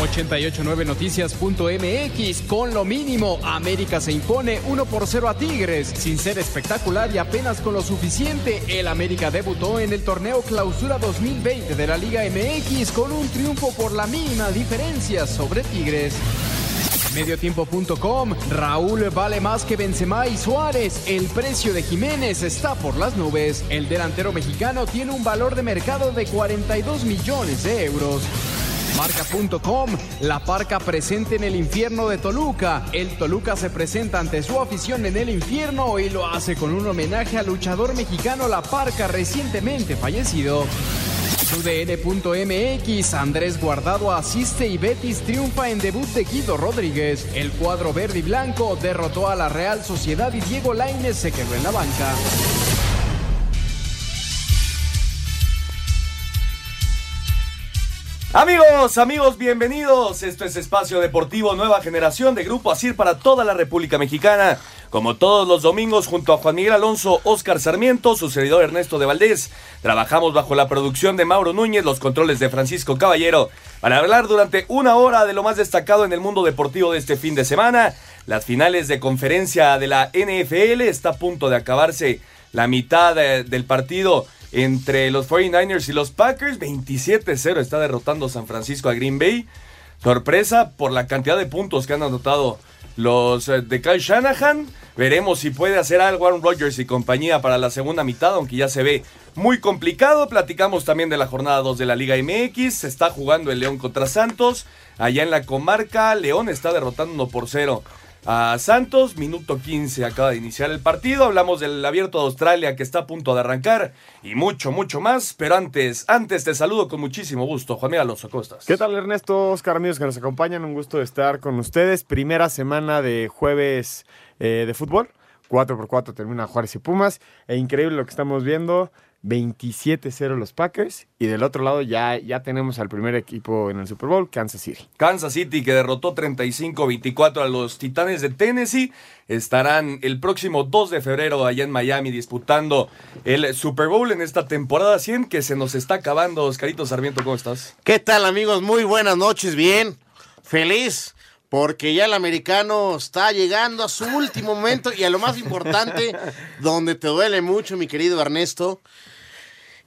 889noticias.mx con lo mínimo. América se impone 1 por 0 a Tigres. Sin ser espectacular y apenas con lo suficiente, el América debutó en el torneo Clausura 2020 de la Liga MX con un triunfo por la mínima diferencia sobre Tigres. Mediotiempo.com, Raúl vale más que Benzema y Suárez. El precio de Jiménez está por las nubes. El delantero mexicano tiene un valor de mercado de 42 millones de euros. Marca.com, la parca presente en el infierno de Toluca. El Toluca se presenta ante su afición en el infierno y lo hace con un homenaje al luchador mexicano La Parca recientemente fallecido. UDN.mx, Andrés Guardado asiste y Betis triunfa en debut de Guido Rodríguez. El cuadro verde y blanco derrotó a la Real Sociedad y Diego Lainez se quedó en la banca. Amigos, amigos, bienvenidos. Esto es Espacio Deportivo Nueva Generación de Grupo Asir para toda la República Mexicana. Como todos los domingos, junto a Juan Miguel Alonso, Oscar Sarmiento, su servidor Ernesto de Valdés, trabajamos bajo la producción de Mauro Núñez, los controles de Francisco Caballero, para hablar durante una hora de lo más destacado en el mundo deportivo de este fin de semana. Las finales de conferencia de la NFL está a punto de acabarse la mitad de- del partido entre los 49ers y los Packers. 27-0 está derrotando San Francisco a Green Bay. Sorpresa por la cantidad de puntos que han anotado los eh, de Kyle Shanahan. Veremos si puede hacer algo Aaron Rodgers y compañía para la segunda mitad, aunque ya se ve muy complicado. Platicamos también de la jornada 2 de la Liga MX. Se está jugando el León contra Santos. Allá en la comarca, León está derrotando 1 por 0 a Santos. Minuto 15 acaba de iniciar el partido. Hablamos del abierto de Australia que está a punto de arrancar y mucho, mucho más. Pero antes, antes te saludo con muchísimo gusto. Juan Miguel Alonso Costas. ¿Qué tal Ernesto, Oscar, amigos que nos acompañan? Un gusto estar con ustedes. Primera semana de jueves eh, de fútbol. 4x4 termina Juárez y Pumas. E increíble lo que estamos viendo. 27-0 los Packers. Y del otro lado ya, ya tenemos al primer equipo en el Super Bowl, Kansas City. Kansas City, que derrotó 35-24 a los Titanes de Tennessee, estarán el próximo 2 de febrero allá en Miami disputando el Super Bowl en esta temporada 100 que se nos está acabando. Oscarito Sarmiento, ¿cómo estás? ¿Qué tal amigos? Muy buenas noches, bien, feliz, porque ya el americano está llegando a su último momento y a lo más importante, donde te duele mucho, mi querido Ernesto.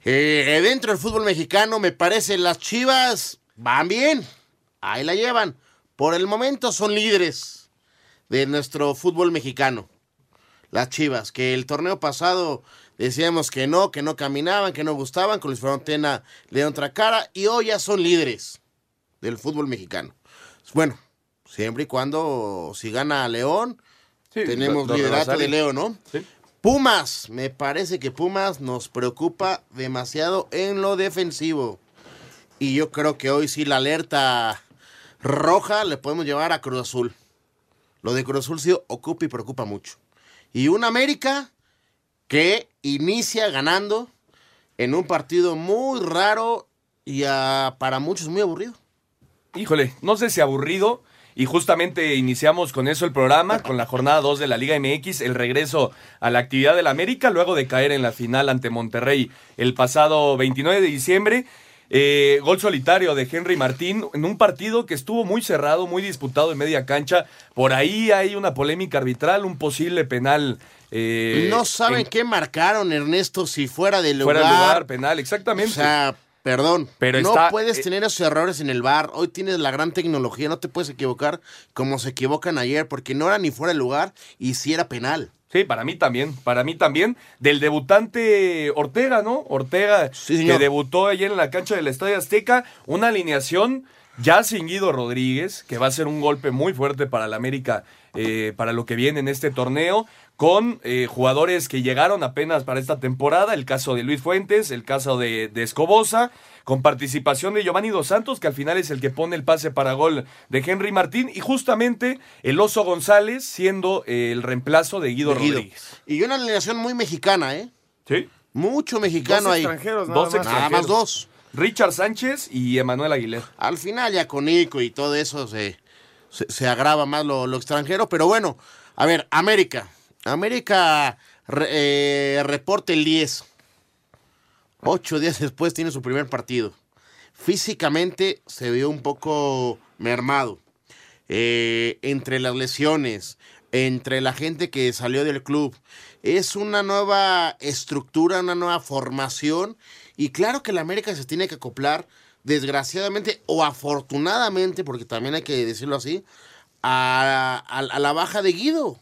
Eh, dentro del fútbol mexicano, me parece las chivas van bien, ahí la llevan. Por el momento son líderes de nuestro fútbol mexicano. Las chivas, que el torneo pasado decíamos que no, que no caminaban, que no gustaban, con Luis Frontena le dieron otra cara y hoy ya son líderes del fútbol mexicano. Bueno, siempre y cuando si gana León, Sí, tenemos liderato de León, ¿no? Sí. Pumas, me parece que Pumas nos preocupa demasiado en lo defensivo. Y yo creo que hoy sí la alerta roja le podemos llevar a Cruz Azul. Lo de Cruz Azul sí ocupa y preocupa mucho. Y un América que inicia ganando en un partido muy raro y para muchos muy aburrido. Híjole, no sé si aburrido. Y justamente iniciamos con eso el programa, con la jornada 2 de la Liga MX, el regreso a la actividad del América, luego de caer en la final ante Monterrey el pasado 29 de diciembre. Eh, gol solitario de Henry Martín en un partido que estuvo muy cerrado, muy disputado en media cancha. Por ahí hay una polémica arbitral, un posible penal. eh, no saben en- qué marcaron, Ernesto, si fuera de lugar. Fuera de lugar, penal, exactamente. O sea, Perdón, Pero no está- puedes eh, tener esos errores en el bar. Hoy tienes la gran tecnología, no te puedes equivocar como se equivocan ayer, porque no era ni fuera de lugar y sí era penal. Sí, para mí también, para mí también. Del debutante Ortega, ¿no? Ortega, Sí, que debutó ayer en la cancha del Estadio Azteca, una alineación ya sin Guido Rodríguez, que va a ser un golpe muy fuerte para el América, eh, para lo que viene en este torneo, con eh, jugadores que llegaron apenas para esta temporada, el caso de Luis Fuentes, el caso de, de Escobosa, con participación de Giovanni Dos Santos, que al final es el que pone el pase para gol de Henry Martín, y justamente el Oso González siendo eh, el reemplazo de Guido De Guido. Rodríguez. Y una alineación muy mexicana, ¿eh? Sí. Mucho mexicano Dos ahí. extranjeros, nada Dos más. Nada más dos. Richard Sánchez y Emanuel Aguilera. Al final ya con Nico y todo eso se, se, se agrava más lo, lo extranjero. Pero bueno, a ver, América. América eh, reporte el 10. Ocho días después tiene su primer partido. Físicamente se vio un poco mermado. Eh, entre las lesiones, entre la gente que salió del club. Es una nueva estructura, una nueva formación. Y claro que la América se tiene que acoplar, desgraciadamente o afortunadamente, porque también hay que decirlo así, a- a la baja de Guido.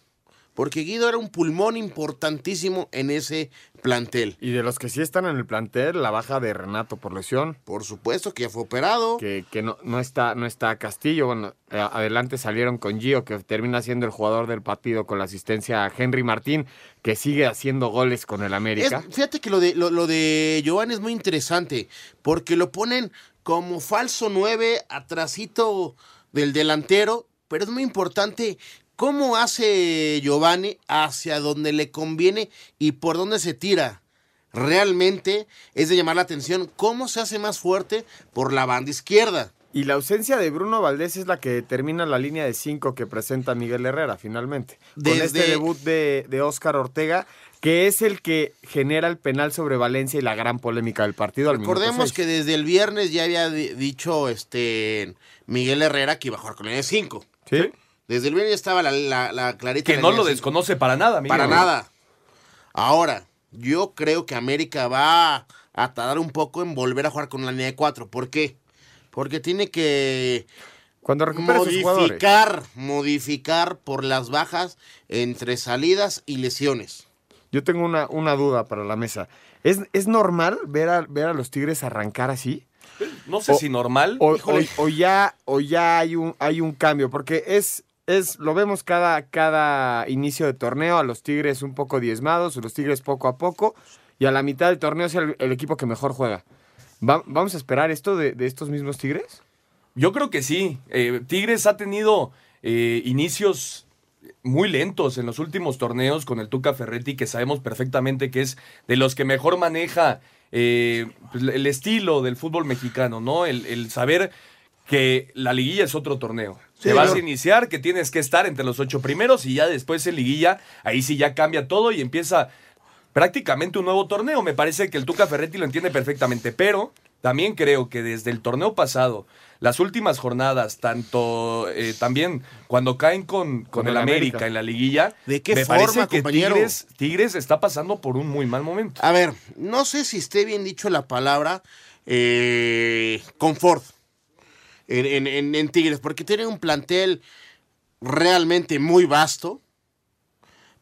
Porque Guido era un pulmón importantísimo en ese plantel. Y de los que sí están en el plantel, la baja de Renato por lesión. Por supuesto que ya fue operado. Que, que no, no está no está Castillo. Bueno, eh, adelante salieron con Gio, que termina siendo el jugador del partido con la asistencia a Henry Martín, que sigue haciendo goles con el América. Es- fíjate que lo de, lo, lo de Giovanni es muy interesante, porque lo ponen como falso 9 atrasito del delantero, pero es muy importante cómo hace Giovanni hacia donde le conviene y por dónde se tira. Realmente es de llamar la atención cómo se hace más fuerte por la banda izquierda. Y la ausencia de Bruno Valdés es la que determina la línea de cinco que presenta Miguel Herrera, finalmente. Con este debut de, de Óscar Ortega, que es el que genera el penal sobre Valencia y la gran polémica del partido. Al Recordemos que desde el viernes ya había di- dicho este Miguel Herrera que iba a jugar con línea de 5. ¿Sí? Desde el viernes ya estaba la, la, la clarita. Que la no lo desconoce para nada, Miguel. Para nada. Ahora, yo creo que América va a tardar un poco en volver a jugar con la línea de 4. ¿Por qué? Porque tiene que Cuando recupera sus jugadores. modificar, modificar por las bajas entre salidas y lesiones. Yo tengo una, una duda para la mesa. ¿Es, es normal ver a, ver a los Tigres arrancar así? No sé O- si normal. O- o ya, o ya hay, un, hay un cambio, porque es, es, lo vemos cada, cada inicio de torneo, a los Tigres un poco diezmados, los Tigres poco a poco, y a la mitad del torneo es el, equipo que mejor juega. Va- ¿Vamos a esperar esto de, de estos mismos Tigres? Yo creo que sí. Eh, Tigres ha tenido eh, inicios muy lentos en los últimos torneos con el Tuca Ferretti, que sabemos perfectamente que es de los que mejor maneja eh, pues, el estilo del fútbol mexicano, ¿no? El, el saber que la liguilla es otro torneo. Sí, Te vas a iniciar, que tienes que estar entre los ocho primeros y ya después en liguilla, ahí sí ya cambia todo y empieza prácticamente un nuevo torneo. Me parece que el Tuca Ferretti lo entiende perfectamente, pero también creo que desde el torneo pasado, las últimas jornadas, tanto eh, también cuando caen con, con, Con el el América, América. en la liguilla, ¿De qué me forma, parece que compañero? Tigres, Tigres está pasando por un muy mal momento. A ver, no sé si esté bien dicho la palabra eh, confort en, en- en- en Tigres, porque tiene un plantel realmente muy vasto,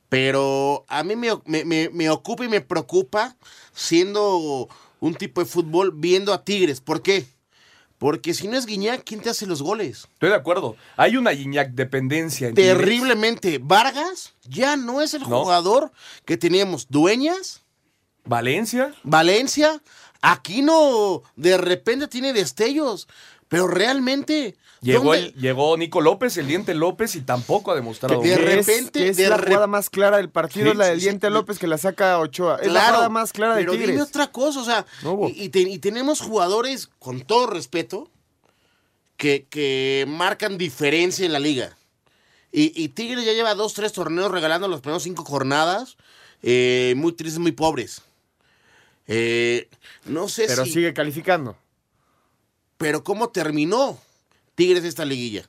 pero a mí me, me- me- me ocupa y me preocupa siendo un tipo de fútbol viendo a Tigres. ¿Por qué? Porque si no es Guiñac, ¿quién te hace los goles? Estoy de acuerdo. Hay una Gignac dependencia en Tigres. Terriblemente. Vargas ya no es el No. jugador que teníamos. Dueñas, Valencia. Valencia, Aquino de repente tiene destellos, pero realmente Llegó, llegó Nico López, el diente López, y tampoco ha demostrado. Que de. Que es- repente, que es de la rep- jugada más clara del partido, Sí, es la del sí, Diente sí. López que la saca Ochoa. Es la Claro, jugada más clara de pero dime Tigres. otra cosa, o sea, No y, y te- y tenemos jugadores, con todo respeto, que, que marcan diferencia en la liga. Y, y Tigres ya lleva dos, tres torneos regalando los primeros cinco jornadas, eh, muy tristes, muy pobres. Eh, no sé Pero si... sigue calificando. Pero ¿cómo terminó Tigres esta liguilla?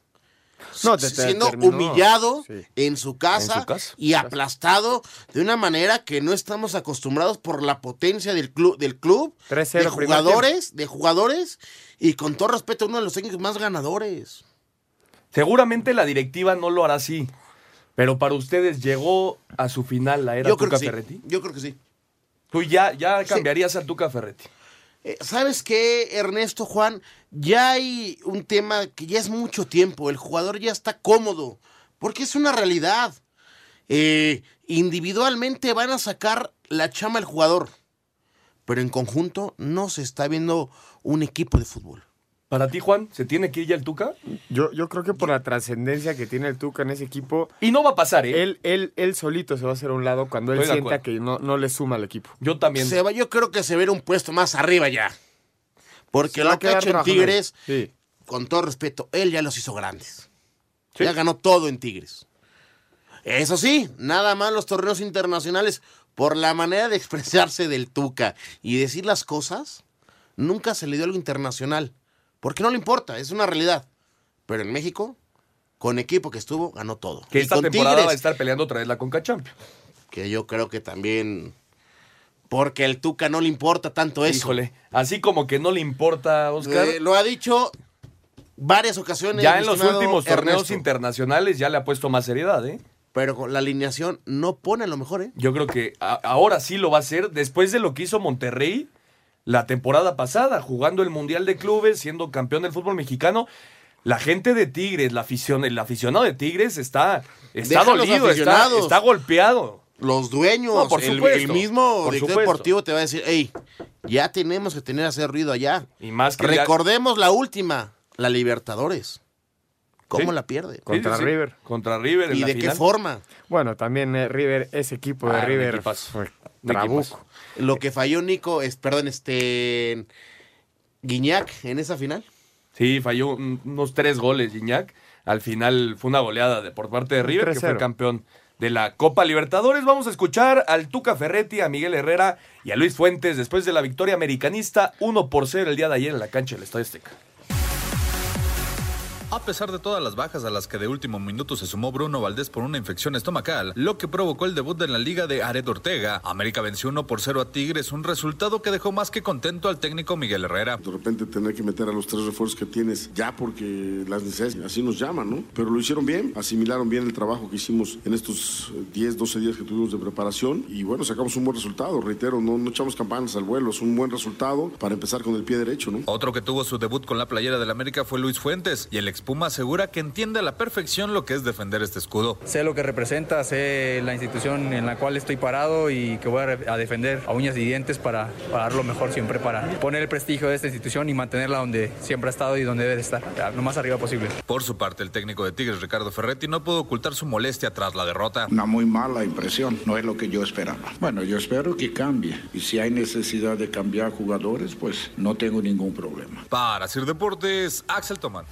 No, te- te siendo terminó. humillado Sí. en su casa, En su casa. y aplastado de una manera que no estamos acostumbrados por la potencia del club, del club 3-0 de jugadores, de jugadores y con todo respeto uno de los técnicos más ganadores. Seguramente la directiva no lo hará así. Pero para ustedes, ¿llegó a su final la era Yo creo Tuca sí. Ferretti? Yo creo que sí. Tú ya, ya cambiarías a Tuca Ferretti. Eh, ¿Sabes qué, Ernesto Juan? Ya hay un tema que ya es mucho tiempo. El jugador ya está cómodo. Porque es una realidad. Eh, individualmente van a sacar la chama el jugador. Pero en conjunto no se está viendo un equipo de fútbol. Para ti, Juan, ¿se tiene que ir ya el Tuca? Yo, yo creo que por la trascendencia que tiene el Tuca en ese equipo, Y no va a pasar, ¿eh? él, él, él solito se va a hacer a un lado cuando él Estoy sienta acuerdo. que no, no le suma al equipo. Yo también. Se va, yo creo que se verá un puesto más arriba ya. Porque lo que ha hecho en. Tigres, Sí. con todo respeto, él ya los hizo grandes. Sí. Ya ganó todo en Tigres. Eso sí, nada más los torneos internacionales, por la manera de expresarse del Tuca y decir las cosas, nunca se le dio algo internacional. Porque no le importa, es una realidad. Pero en México, con equipo que estuvo, ganó todo. Que Y esta con temporada Tigres, va a estar peleando otra vez la Conca Champions. que yo creo que también... Porque al Tuca no le importa tanto eso. Híjole, así como que no le importa, Oscar. Eh, lo ha dicho varias ocasiones. ya en los últimos torneos Ernesto. internacionales ya le ha puesto más seriedad, ¿eh? Pero con la alineación no pone a lo mejor, ¿eh? Yo creo que a- ahora sí lo va a hacer después de lo que hizo Monterrey la temporada pasada, jugando el Mundial de Clubes, siendo campeón del fútbol mexicano. La gente de Tigres, la afición, el aficionado de Tigres está, está Deja a dolido, está, golpeado. Los dueños, No, por el- el, mismo por director supuesto. deportivo te va a decir, hey, ya tenemos que tener hacer ruido allá. Y más que Recordemos la última, la Libertadores. ¿Cómo Sí. la pierde? Contra River. Contra River en ¿Y la de qué forma? Bueno, también eh, River, ese equipo de Ah, River fue trabuco. Lo que falló Nico es, perdón, este Guiñac en esa final. Sí, falló un- unos tres goles, Gignac. Al final fue una goleada de, por parte de River, que fue 3-0. campeón de la Copa Libertadores. Vamos a escuchar al Tuca Ferretti, a Miguel Herrera y a Luis Fuentes después de la victoria americanista 1 por 0 el día de ayer en la cancha del Estadio Azteca. A pesar de todas las bajas a las que de último minuto se sumó Bruno Valdés por una infección estomacal, lo que provocó el debut en la liga de Ared Ortega, América venció 1 por 0 a Tigres, un resultado que dejó más que contento al técnico Miguel Herrera. De repente tener que meter a los tres refuerzos que tienes ya porque las necesidades así nos llaman, ¿no? Pero lo hicieron bien, asimilaron bien el trabajo que hicimos en estos eh, 10, 12 días que tuvimos de preparación y bueno, sacamos un buen resultado, reitero, no, no echamos campanas al vuelo, es un buen resultado para empezar con el pie derecho, ¿no? Otro que tuvo su debut con la playera del América fue Luis Fuentes, y el expuma asegura que entiende a la perfección lo que es defender este escudo. Sé lo que representa, sé la institución en la cual estoy parado y que voy a, defender a uñas y dientes para, para dar lo mejor siempre, para poner el prestigio de esta institución y mantenerla donde siempre ha estado y donde debe de estar, lo más arriba posible. Por su parte, el técnico de Tigres, Ricardo Ferretti, no pudo ocultar su molestia tras la derrota. Una muy mala impresión, no es lo que yo esperaba. Bueno, yo espero que cambie y si hay necesidad de cambiar jugadores, pues no tengo ningún problema. Para Sir Deportes, Axel Tomán.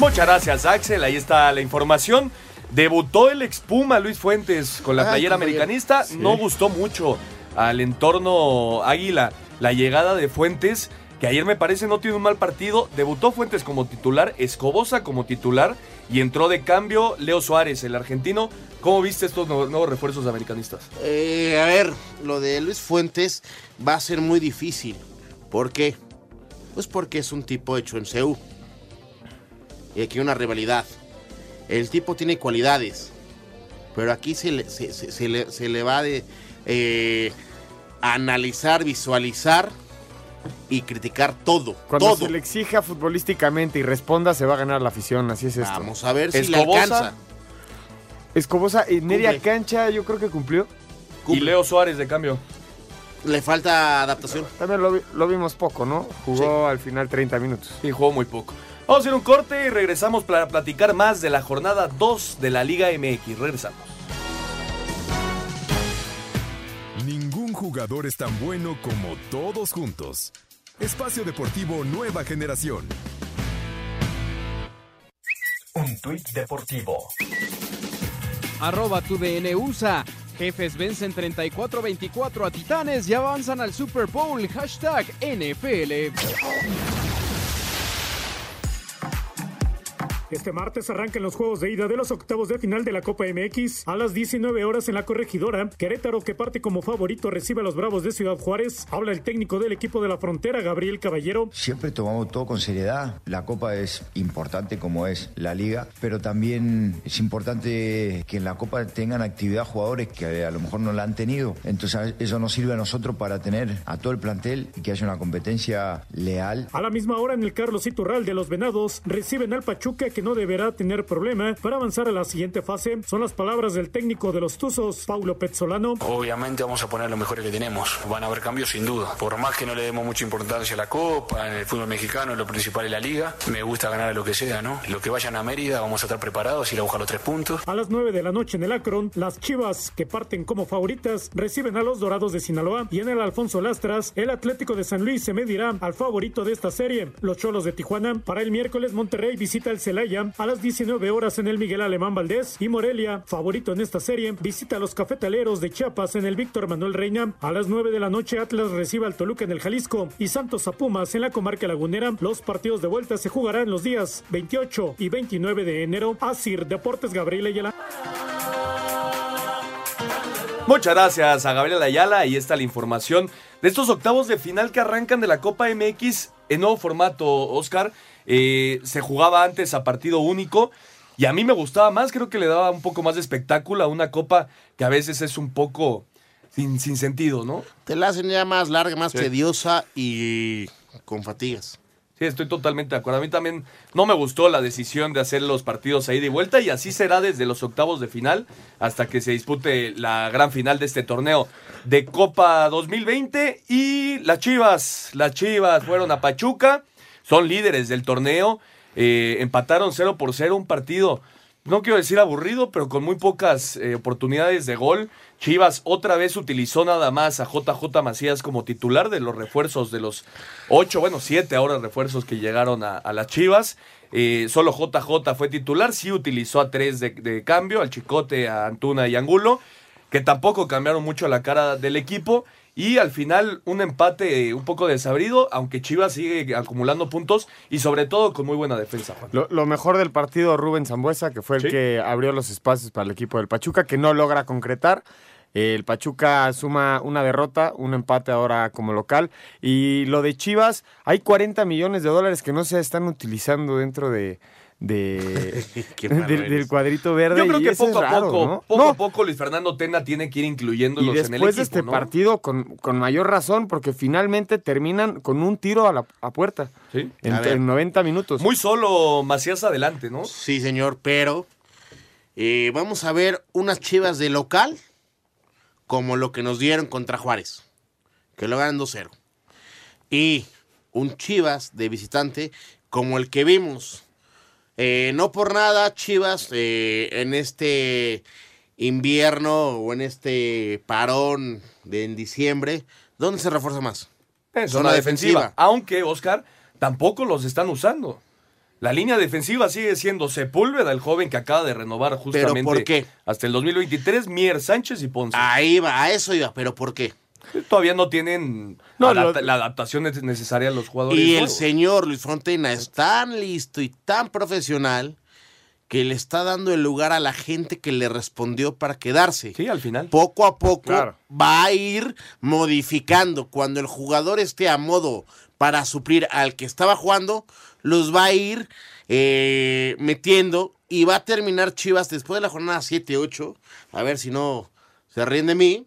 Muchas gracias, Axel. Ahí está la información. Debutó el expuma Luis Fuentes con la Ay, playera americanista. No gustó mucho al entorno Águila la llegada de Fuentes, que ayer me parece no tiene un mal partido. Debutó Fuentes como titular, Escobosa como titular y entró de cambio Leo Suárez, el argentino. ¿Cómo viste estos nuevos, nuevos refuerzos americanistas? Eh, a ver, lo de Luis Fuentes va a ser muy difícil. ¿Por qué? Pues porque es un tipo hecho en CEU. Y aquí hay una rivalidad. El tipo tiene cualidades. Pero aquí se le, se, se- se le, se le va de eh, analizar, visualizar y criticar todo. Cuando todo. se le exija futbolísticamente y responda, se va a ganar la afición. Así es esto. Vamos a ver si le Escobosa. alcanza. Escobosa en media Cumple. cancha, yo creo que cumplió. Y Leo Suárez de cambio. Le falta adaptación. También lo, vi- lo vimos poco, ¿no? Jugó al final 30 minutos. Sí, jugó muy poco. Vamos a hacer un corte y regresamos para platicar más de la jornada 2 de la Liga MX. Regresamos. Ningún jugador es tan bueno como todos juntos. Espacio Deportivo Nueva Generación. Un tuit deportivo. Arroba tu DN USA. Jefes vencen 34-24 a Titanes y avanzan al Super Bowl. Hashtag NFL. Este martes arrancan los juegos de ida de los octavos de final de la Copa MX a las 19 horas en la corregidora. Querétaro, que parte como favorito, recibe a los Bravos de Ciudad Juárez. Habla el técnico del equipo de la frontera, Gabriel Caballero. Siempre tomamos todo con seriedad. La Copa es importante como es la liga, pero también es importante que en la Copa tengan actividad jugadores que a lo mejor no la han tenido. Entonces eso nos sirve a nosotros para tener a todo el plantel y que haya una competencia leal. A la misma hora en el Carlos Iturral de los Venados reciben al Pachuca que no deberá tener problema para avanzar a la siguiente fase. Son las palabras del técnico de los Tuzos, Paulo Pezzolano. Obviamente vamos a poner lo mejor que tenemos. Van a haber cambios sin duda. Por más que no le demos mucha importancia a la Copa, en el fútbol mexicano, lo principal es la liga, me gusta ganar a lo que sea, ¿no? Lo que vayan a Mérida vamos a estar preparados, ir a buscar los tres puntos. A las 9 de la noche en el Akron, las Chivas, que parten como favoritas, reciben a los Dorados de Sinaloa y en el Alfonso Lastras, el Atlético de San Luis se medirá al favorito de esta serie, los Cholos de Tijuana. Para el miércoles, Monterrey visita el Celaya a las 19 horas en el Miguel Alemán Valdés y Morelia, favorito en esta serie, visita a los cafetaleros de Chiapas en el Víctor Manuel Reina. A las 9 de la noche, Atlas recibe al Toluca en el Jalisco y Santos a Pumas en la comarca lagunera. Los partidos de vuelta se jugarán los días 28 y 29 de enero. Asir Deportes Gabriel Ayala. Muchas gracias a Gabriel Ayala. Ahí está la información de estos octavos de final que arrancan de la Copa MX en nuevo formato, Oscar. Eh, se jugaba antes a partido único. Y a mí me gustaba más, creo que le daba un poco más de espectáculo a una copa que a veces es un poco sin, sin sentido, ¿no? Te la hacen ya más larga, más tediosa y con fatigas. Sí, estoy totalmente de acuerdo. A mí también no me gustó la decisión de hacer los partidos ahí de vuelta y así será desde los octavos de final hasta que se dispute la gran final de este torneo de Copa 2020 y las Chivas, las Chivas fueron a Pachuca, son líderes del torneo, eh, empataron 0 por 0 un partido, no quiero decir aburrido, pero con muy pocas eh, oportunidades de gol. Chivas otra vez utilizó nada más a JJ Macías como titular de los refuerzos de los ocho, bueno, siete ahora refuerzos que llegaron a, a las Chivas. Eh, solo JJ fue titular, sí utilizó a tres de, de cambio, al Chicote, a Antuna y Angulo, que tampoco cambiaron mucho la cara del equipo. Y al final un empate eh, un poco desabrido, aunque Chivas sigue acumulando puntos y sobre todo con muy buena defensa. Juan. Lo, lo mejor del partido, Rubén Zambuesa, que fue el Sí. que abrió los espacios para el equipo del Pachuca, que no logra concretar. El Pachuca suma una derrota, un empate ahora como local. Y lo de Chivas, hay 40 millones de dólares que no se están utilizando dentro de, de del, cuadrito verde. Yo creo y que poco es a raro, poco, ¿no? poco No, a poco Luis Fernando Tena tiene que ir incluyéndolos y en el después equipo. de este ¿no? partido, con, con mayor razón, porque finalmente terminan con un tiro a la a puerta Sí. en, A ver. en 90 minutos. Muy solo Macías adelante, ¿no? Sí, señor, pero eh, vamos a ver unas chivas de local como lo que nos dieron contra Juárez, que lo ganan 2-0. Y un chivas de visitante como el que vimos. Eh, no por nada, Chivas, eh, en este invierno o en este parón de en diciembre, ¿dónde se refuerza más? En Zona zona defensiva. defensiva. Aunque, Oscar, tampoco los están usando. La línea defensiva sigue siendo Sepúlveda, el joven que acaba de renovar justamente por qué? hasta el 2023, Mier Sánchez y Ponce. Ahí va, a eso iba, pero ¿por qué? Todavía no tienen No, adapta- lo- la adaptación ne- necesaria a los jugadores. Y el señor Luis Frontena es tan listo y tan profesional que le está dando el lugar a la gente que le respondió para quedarse. Sí, al final. Poco a poco Claro. va a ir modificando. Cuando el jugador esté a modo para suplir al que estaba jugando, los va a ir eh, metiendo y va a terminar Chivas después de la jornada 7-8. A ver si no se ríen de mí.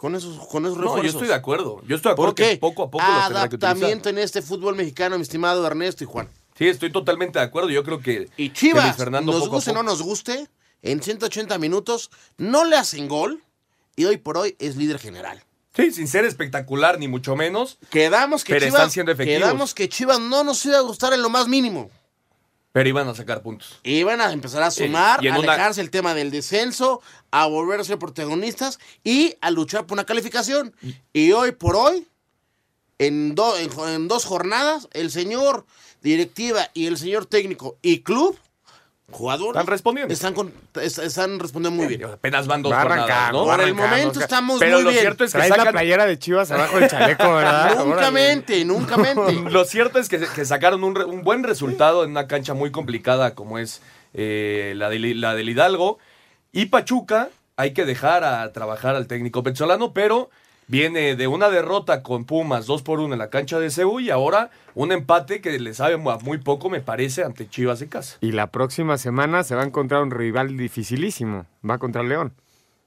Con esos, con esos No, yo refuerzos. estoy de acuerdo. Yo estoy de acuerdo que poco a poco los tendrá que. Adaptamiento en este fútbol mexicano, mi estimado Ernesto y Juan. Sí, estoy totalmente de acuerdo. Yo creo que, Y que Chivas, Luis Fernando nos poco guste o no nos guste, en 180 minutos no le hacen gol y hoy por hoy es líder general. Sí, sin ser espectacular ni mucho menos, Quedamos que Pero Chivas, quedamos que Chivas no nos iba a gustar en lo más mínimo. Pero iban a sacar puntos. Iban a empezar a sumar, y a una- alejarse el tema del descenso, a volver a ser protagonistas y a luchar por una calificación. Y hoy por hoy, en, do- en dos jornadas, el señor directiva y el señor técnico y club jugadores Están respondiendo. están, con- es- están respondiendo muy bien. Apenas van dos Va jornadas, ¿no? Por el momento estamos Pero muy lo bien. cierto es que Traes la sacan... playera de Chivas abajo del chaleco, ¿verdad? Nunca mente, nunca mente. Lo cierto es que, que sacaron un, buen resultado en una cancha muy complicada como es eh, la, de, la del Hidalgo. Y Pachuca, hay que dejar a trabajar al técnico venezolano, pero viene de una derrota con Pumas 2 por 1 en la cancha de Ceú y ahora un empate que le sabe a muy poco, me parece, ante Chivas en casa. Y la próxima semana se va a encontrar un rival dificilísimo. Va contra León.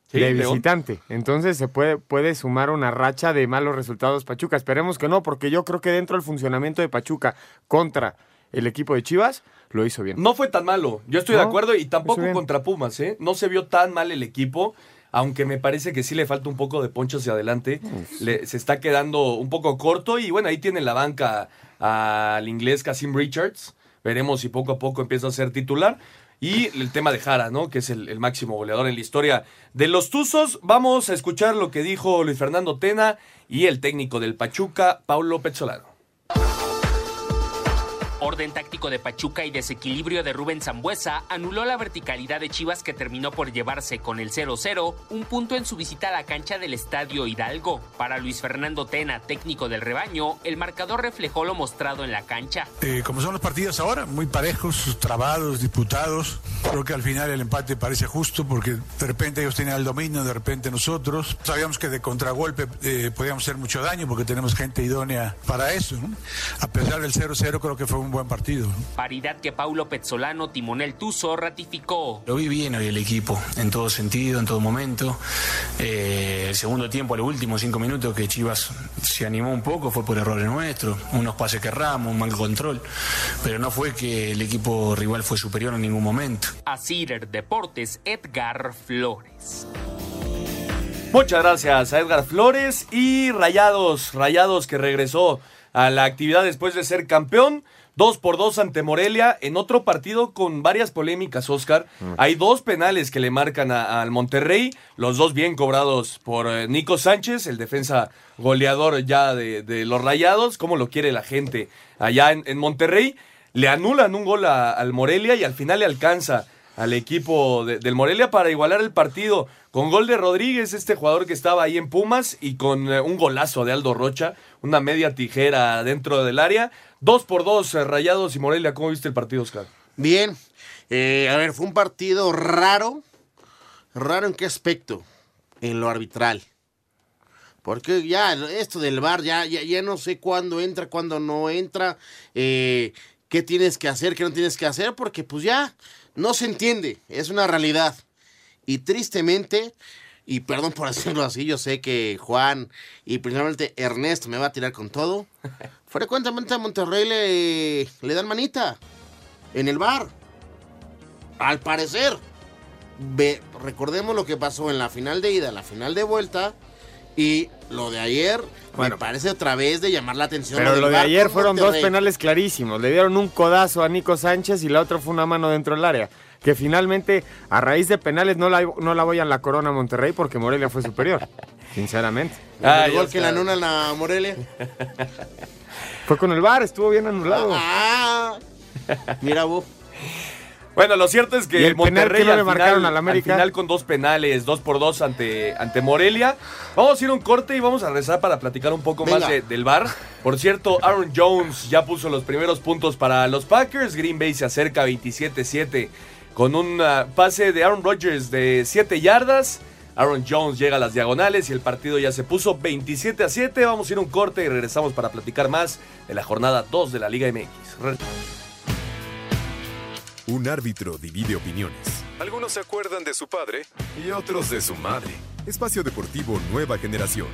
Sí, de León. visitante. Entonces se puede, puede sumar una racha de malos resultados Pachuca. Esperemos que no, porque yo creo que dentro del funcionamiento de Pachuca contra el equipo de Chivas, lo hizo bien. No fue tan malo, yo estoy de acuerdo y tampoco contra Pumas, ¿eh? No se vio tan mal el equipo, aunque me parece que sí le falta un poco de poncho hacia adelante. Le- se está quedando un poco corto y bueno, ahí tiene en la banca al inglés Casim Richards. Veremos si poco a poco empieza a ser titular. Y el tema de Jara, ¿no? Que es el, el máximo goleador en la historia de los Tuzos. Vamos a escuchar lo que dijo Luis Fernando Tena y el técnico del Pachuca, Paulo Pezzolano. Orden táctico de Pachuca y desequilibrio de Rubén Zambuesa anuló la verticalidad de Chivas que terminó por llevarse con el 0-0 un punto en su visita a la cancha del Estadio Hidalgo. Para Luis Fernando Tena, técnico del rebaño, el marcador reflejó lo mostrado en la cancha. Eh, como son los partidos ahora, muy parejos, trabados, disputados. Creo que al final el empate parece justo porque de repente ellos tenían el dominio, de repente nosotros. Sabíamos que de contragolpe eh, podíamos hacer mucho daño porque tenemos gente idónea para eso. A pesar del 0-0, creo que fue un buen partido. Paridad que Paulo Pezzolano, timonel Tuzo, ratificó. Lo vi bien hoy el equipo, en todo sentido, en todo momento. Eh, el segundo tiempo, a los últimos cinco minutos, que Chivas se animó un poco, fue por errores nuestros, unos pases que erramos, un mal control. Pero no fue que el equipo rival fue superior en ningún momento. A Cider Deportes, Edgar Flores. Muchas gracias a Edgar Flores y Rayados, Rayados que regresó a la actividad después de ser campeón. Dos por dos ante Morelia en otro partido con varias polémicas, Oscar. Hay dos penales que le marcan al Monterrey, los dos bien cobrados por eh, Nico Sánchez, el defensa goleador ya de, de los Rayados, como lo quiere la gente allá en, en Monterrey. Le anulan un gol a- al Morelia y al final le alcanza al equipo de- del Morelia para igualar el partido con gol de Rodríguez, este jugador que estaba ahí en Pumas, y con eh, un golazo de Aldo Rocha, una media tijera dentro del área. Dos por dos, eh, Rayados y Morelia. ¿Cómo viste el partido, Oscar? Bien. Eh, a ver, fue un partido raro. ¿Raro en qué aspecto? En lo arbitral. Porque ya esto del ya, ya, ya no sé cuándo entra, cuándo no entra, eh, qué tienes que hacer, qué no tienes que hacer, porque pues ya no se entiende, es una realidad. Y tristemente, y perdón por decirlo así, yo sé que Juan y principalmente Ernesto me va a tirar con todo. Frecuentemente a Monterrey le, le dan manita en el bar. Al parecer. Ve- recordemos lo que pasó en la final de ida, la final de vuelta. Y lo de ayer, me parece otra vez de llamar la atención. Pero lo de ayer fueron dos penales clarísimos. Le dieron un codazo a Nico Sánchez y la otra fue una mano dentro del área. Que finalmente, a raíz de penales, no la, no la voy a la corona a Monterrey porque Morelia fue superior. Sinceramente. El gol que le anulan a Morelia. Fue con el VAR, estuvo bien anulado. Ah, mira vos. Bueno, lo cierto es que ¿Y el Monterrey que no al le final- marcaron al América? final con dos penales, dos por dos ante, ante Morelia. Vamos a ir a un corte y vamos a regresar para platicar un poco Venga. más de- del bar. Por cierto, Aaron Jones ya puso los primeros puntos para los Packers. Green Bay se acerca 27-7 con un ah, pase de Aaron Rodgers de 7 yardas. Aaron Jones llega a las diagonales y el partido ya se puso 27 a 7. Vamos a ir a un corte y regresamos para platicar más de la jornada 2 de la Liga MX. Un árbitro divide opiniones. Algunos se acuerdan de su padre y otros de su madre. Espacio Deportivo Nueva Generación.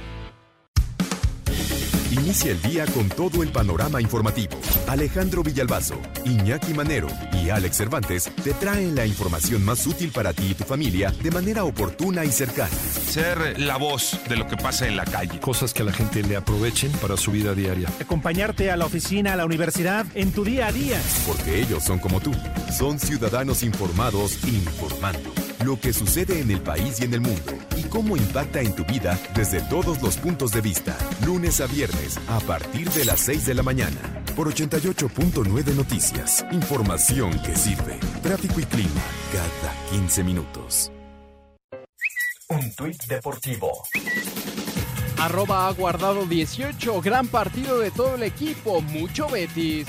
Inicia el día con todo el panorama informativo. Alejandro Villalbazo, Iñaki Manero y Alex Cervantes te traen la información más útil para ti y tu familia de manera oportuna y cercana. Ser la voz de lo que pasa en la calle. Cosas que a la gente le aprovechen para su vida diaria. Acompañarte a la oficina, a la universidad, en tu día a día. Porque ellos son como tú. Son ciudadanos informados informando. Lo que sucede en el país y en el mundo. Y cómo impacta en tu vida desde todos los puntos de vista. Lunes a viernes a partir de las 6 de la mañana. por 88.9 Noticias. Información que sirve. Tráfico y clima cada 15 minutos. Un tuit deportivo. Arroba ha guardado 18. Gran partido de todo el equipo. Mucho Betis.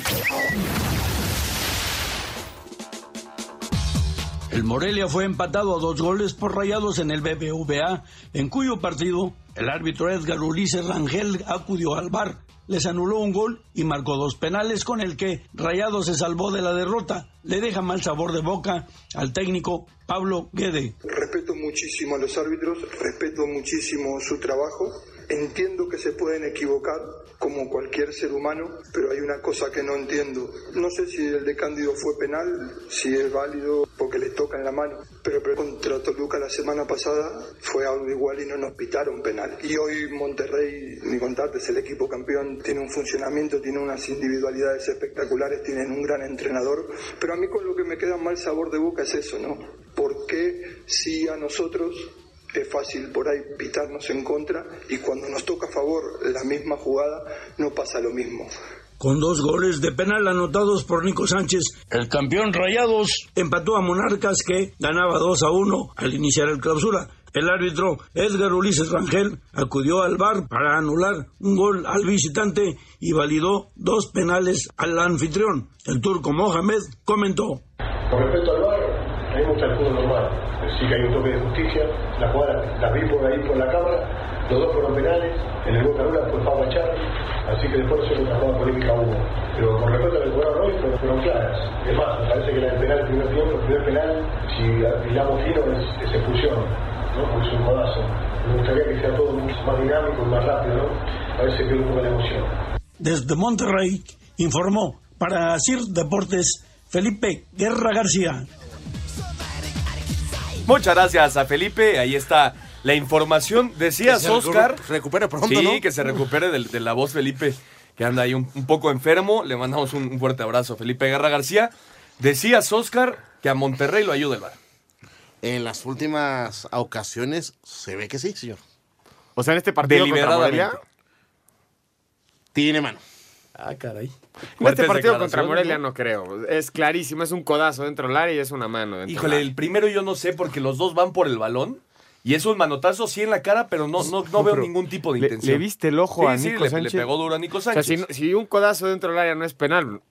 El Morelia fue empatado a dos goles por rayados en el BBVA, en cuyo partido el árbitro Edgar Ulises Rangel acudió al bar, les anuló un gol y marcó dos penales con el que Rayado se salvó de la derrota. Le deja mal sabor de boca al técnico Pablo Guede. Respeto muchísimo a los árbitros, respeto muchísimo su trabajo. Entiendo que se pueden equivocar como cualquier ser humano, pero hay una cosa que no entiendo. No sé si el de Cándido fue penal, si es válido porque le toca en la mano, pero, pero contra Toluca la semana pasada fue algo igual y no nos pitaron penal. Y hoy Monterrey, ni contarte, es el equipo campeón, tiene un funcionamiento, tiene unas individualidades espectaculares, tienen un gran entrenador, pero a mí con lo que me queda mal sabor de boca es eso, ¿no? ¿Por qué si a nosotros es fácil por ahí pitarnos en contra y cuando nos toca a favor la misma jugada no pasa lo mismo. Con dos goles de penal anotados por Nico Sánchez, el campeón Rayados empató a Monarcas que ganaba 2 a 1 al iniciar el clausura. El árbitro Edgar Ulises Rangel acudió al bar para anular un gol al visitante y validó dos penales al anfitrión. El turco Mohamed comentó. Con respecto al el fútbol normal. Sí que hay un toque de justicia. La jugada la vi por ahí por la cámara. Los dos fueron penales. En el Boca Lula fue Pablo Charlie. Así que después es una jugada polémica hubo. Pero con respecto a lo que jugaron hoy, fueron, claras. Es más, me parece que la del penal el primer tiempo, el primer penal, si hilamos fino, es, es expulsión. ¿no? Porque es un codazo. Me gustaría que sea todo mucho más dinámico y más rápido, ¿no? A veces pierde un poco la emoción. Desde Monterrey informó para CIR Deportes Felipe Guerra García. Muchas gracias a Felipe. Ahí está la información. Decías, Que se Oscar. recupere pronto, sí, ¿no? que se recupere de, de la voz Felipe, que anda ahí un, un poco enfermo. Le mandamos un, un fuerte abrazo a Felipe Guerra García. Decías, Oscar, que a Monterrey lo ayuda el VAR. En las últimas ocasiones se ve que sí, señor. O sea, en este partido contra. Morelia, Tiene mano. Ah, caray. En este partido contra Morelia ¿no? no creo. Es clarísimo, es un codazo dentro del área y es una mano dentro Híjole, del el primero yo no sé porque los dos van por el balón. Y es un manotazo sí en la cara, pero no, no, no veo ningún tipo de ¿Le, intención. le viste el ojo Sí, a sí, Nico le- Sánchez? le pegó duro a Nico O sea, Sánchez. si, un codazo dentro del área no es penal,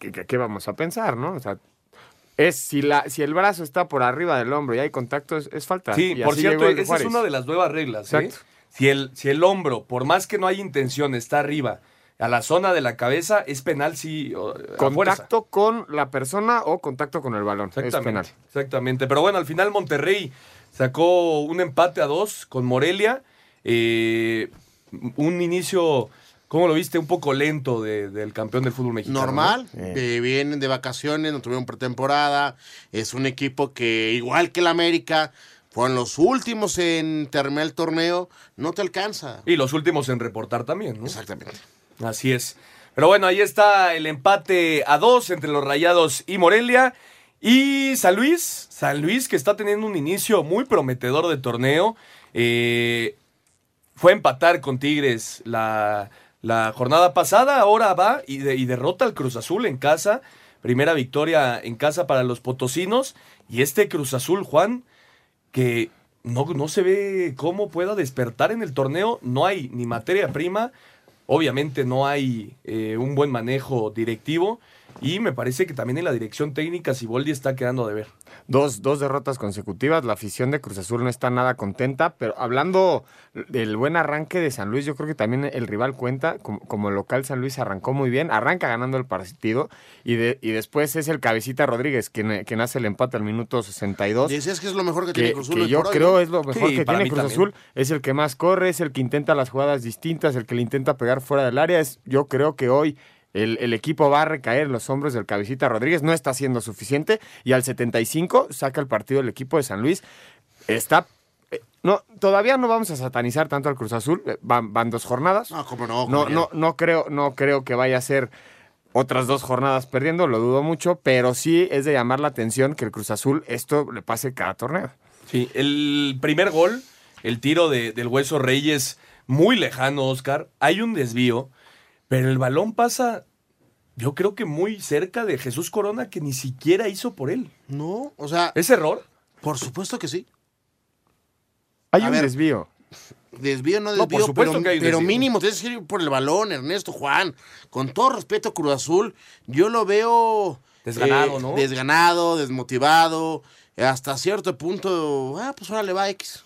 ¿qué, qué- qué vamos a pensar, no? O sea, es si, la, si el brazo está por arriba del hombro y hay contacto, es, es falta. Sí, Y por cierto, esa es una de las nuevas reglas. ¿eh? Si, el, si el hombro, por más que no haya intención, está arriba, a la zona de la cabeza, es penal fuerza. Contacto con la persona o contacto con el balón. Es penal. Exactamente, exactamente. Pero bueno, al final Monterrey sacó un empate a dos con Morelia. Eh, un inicio, ¿cómo lo viste? Un poco lento de- del campeón del fútbol mexicano. ¿no? Normal, eh, vienen de vacaciones, no tuvieron pretemporada. Es un equipo que, igual que el América, fueron los últimos en terminar el torneo. No te alcanza. Y los últimos en reportar también, ¿no? Exactamente. Así es. Pero bueno, ahí está el empate a dos entre los Rayados y Morelia. Y San Luis, San Luis que está teniendo un inicio muy prometedor de torneo. Eh, fue empatar con Tigres la, la jornada pasada, ahora va y, de- y derrota al Cruz Azul en casa. Primera victoria en casa para los potosinos. Y este Cruz Azul, Juan, que no, no se ve cómo pueda despertar en el torneo. No hay ni materia prima. Obviamente no hay eh, un buen manejo directivo. Y me parece que también en la dirección técnica Siboldi está quedando de ver. Dos, dos derrotas consecutivas. La afición de Cruz Azul no está nada contenta, pero hablando del buen arranque de San Luis, yo creo que también el rival cuenta. Como, como local, San Luis arrancó muy bien, arranca ganando el partido y, de, y después es el Cabecita Rodríguez quien, quien hace el empate al minuto 62. Decías que es lo mejor que, tiene Cruz Azul que yo hoy, creo ¿no? es lo mejor Sí, que para tiene Cruz también. Azul. Es el que más corre, es el que intenta las jugadas distintas, el que le intenta pegar fuera del área. Es, yo creo que hoy el, el equipo va a recaer en los hombros del Cabecita Rodríguez. No está siendo suficiente. Y al 75 saca el partido el equipo de San Luis. Está. eh, No, todavía no vamos a satanizar tanto al Cruz Azul. eh, Van, van dos jornadas. No, cómo no. No, no, no creo, no creo que vaya a ser otras dos jornadas perdiendo, lo dudo mucho, pero sí es de llamar la atención que el Cruz Azul esto le pase cada torneo. Sí, el primer gol, el tiro de- del Hueso Reyes, muy lejano, Oscar. Hay un desvío, pero el balón pasa yo creo que muy cerca de Jesús Corona que ni siquiera hizo por él. No, o sea. ¿Es error? Por supuesto que sí. Hay A un ver. desvío. Desvío, no No, desvío, por supuesto pero, que hay un pero desvío. mínimo tienes que ir por el balón, Ernesto Juan. Con todo respeto Cruz Azul, yo lo veo Desganado, eh, ¿no? Desganado, desmotivado, hasta cierto punto, ah, pues ahora le va X.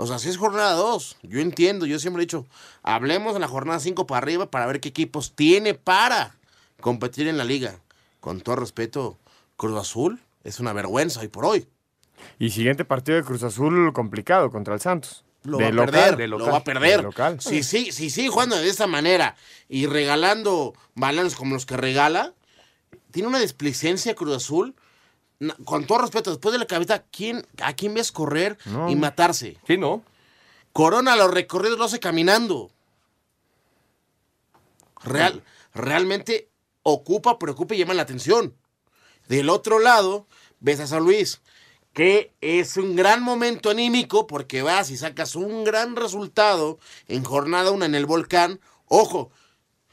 O sea, si es jornada 2, yo entiendo, yo siempre he dicho, hablemos en la jornada 5 para arriba para ver qué equipos tiene para competir en la liga. Con todo respeto, Cruz Azul es una vergüenza hoy por hoy. Y siguiente partido de Cruz Azul complicado contra el Santos. Lo De va a local, perder, de lo local, va a perder. de local. Si sí, si sigue jugando de esta manera y regalando balones como los que regala, tiene una displicencia Cruz Azul. Con todo respeto, después de la cabeza, ¿quién, ¿a quién ves correr No. y matarse? Sí, ¿no? Corona los recorridos lo hace caminando. Real, realmente ocupa, preocupa y llama la atención. Del otro lado, ves a San Luis, que es un gran momento anímico porque vas y sacas un gran resultado en jornada una en el volcán. Ojo,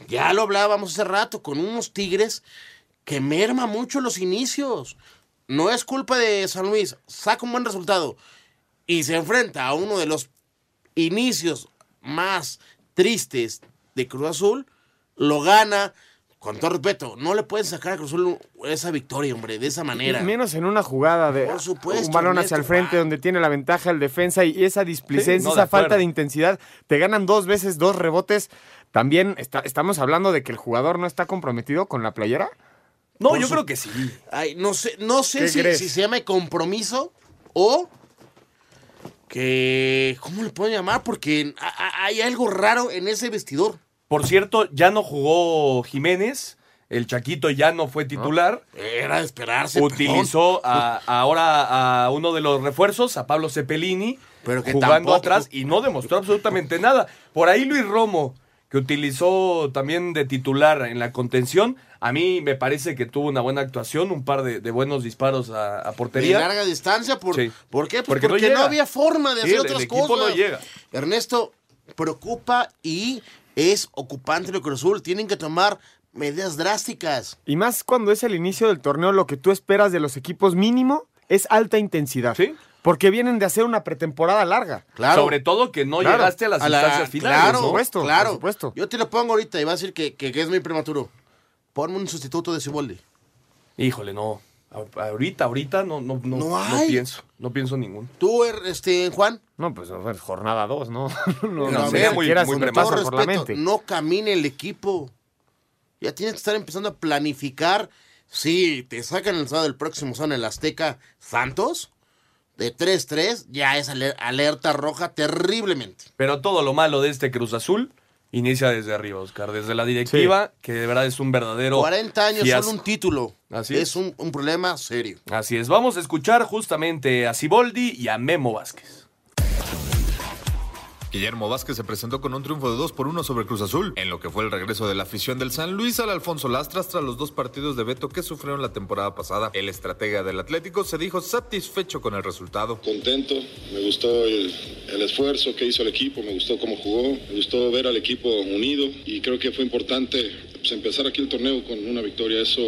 ya lo hablábamos hace rato con unos Tigres que merma mucho los inicios. No es culpa de San Luis, saca un buen resultado y se enfrenta a uno de los inicios más tristes de Cruz Azul, lo gana. Con todo respeto, no le pueden sacar a Cruz Azul esa victoria, hombre, de esa manera. Y menos en una jugada de Por supuesto, un balón hacia el frente donde tiene la ventaja el defensa y esa displicencia, Sí, no, de esa falta de intensidad. Te ganan dos veces, dos rebotes. También está- estamos hablando de que el jugador no está comprometido con la playera. No, yo su- creo que sí. Ay, no sé, no sé ¿Qué si, crees? si se llama compromiso o que... ¿Cómo le pueden llamar? Porque a- a- hay algo raro en ese vestidor. Por cierto, ya no jugó Jiménez. El Chaquito ya no fue titular. Era de esperarse. Utilizó a- ahora a uno de los refuerzos, a Pablo Cepelini, Pero que jugando tampoco- atrás y no demostró absolutamente nada. Por ahí Luis Romo, que utilizó también de titular en la contención, a mí me parece que tuvo una buena actuación, un par de, de buenos disparos a, a De portería. larga distancia. ¿Por, Sí. ¿por qué? Pues Porque porque, no había forma de Sí, hacer el- otras el equipo cosas. no llega. Ernesto, preocupa y es ocupante de Cruz Azul. Tienen que tomar medidas drásticas. Y más cuando es el inicio del torneo, lo que tú esperas de los equipos mínimo es alta intensidad. Sí. Porque vienen de hacer una pretemporada larga. Claro. Sobre todo que no Claro. llegaste a las A la- instancias finales. claro, ¿no? Por supuesto, claro. por supuesto. Yo te lo pongo ahorita y va a decir que, que- que es muy prematuro. Ponme un sustituto de Ciboldi. Híjole, no. Ahorita, ahorita no, no, no, No no hay. pienso. No pienso ninguno. Tú, er- este, Juan. No, pues jornada 2, ¿no? no, no, siquiera muy por la mente. no camine el equipo. Ya tienes que estar empezando a planificar. Si te sacan el sábado del próximo sábado en el Azteca Santos, de 3-3, ya es aler- alerta roja terriblemente. Pero todo lo malo de este Cruz Azul inicia desde arriba, Oscar. Desde la directiva, que de verdad es un verdadero. 40 años, fiasco. solo un título. Así es es. un, un problema serio. Así es. Vamos a escuchar justamente a Ciboldi y a Memo Vázquez. Guillermo Vázquez se presentó con un triunfo de 2 por 1 sobre Cruz Azul, en lo que fue el regreso de la afición del San Luis al Alfonso Lastras tras los dos partidos de veto que sufrieron la temporada pasada. El estratega del Atlético se dijo satisfecho con el resultado. Contento, me gustó el, esfuerzo que hizo el equipo, me gustó cómo jugó, me gustó ver al equipo unido y creo que fue importante pues, empezar aquí el torneo con una victoria. Eso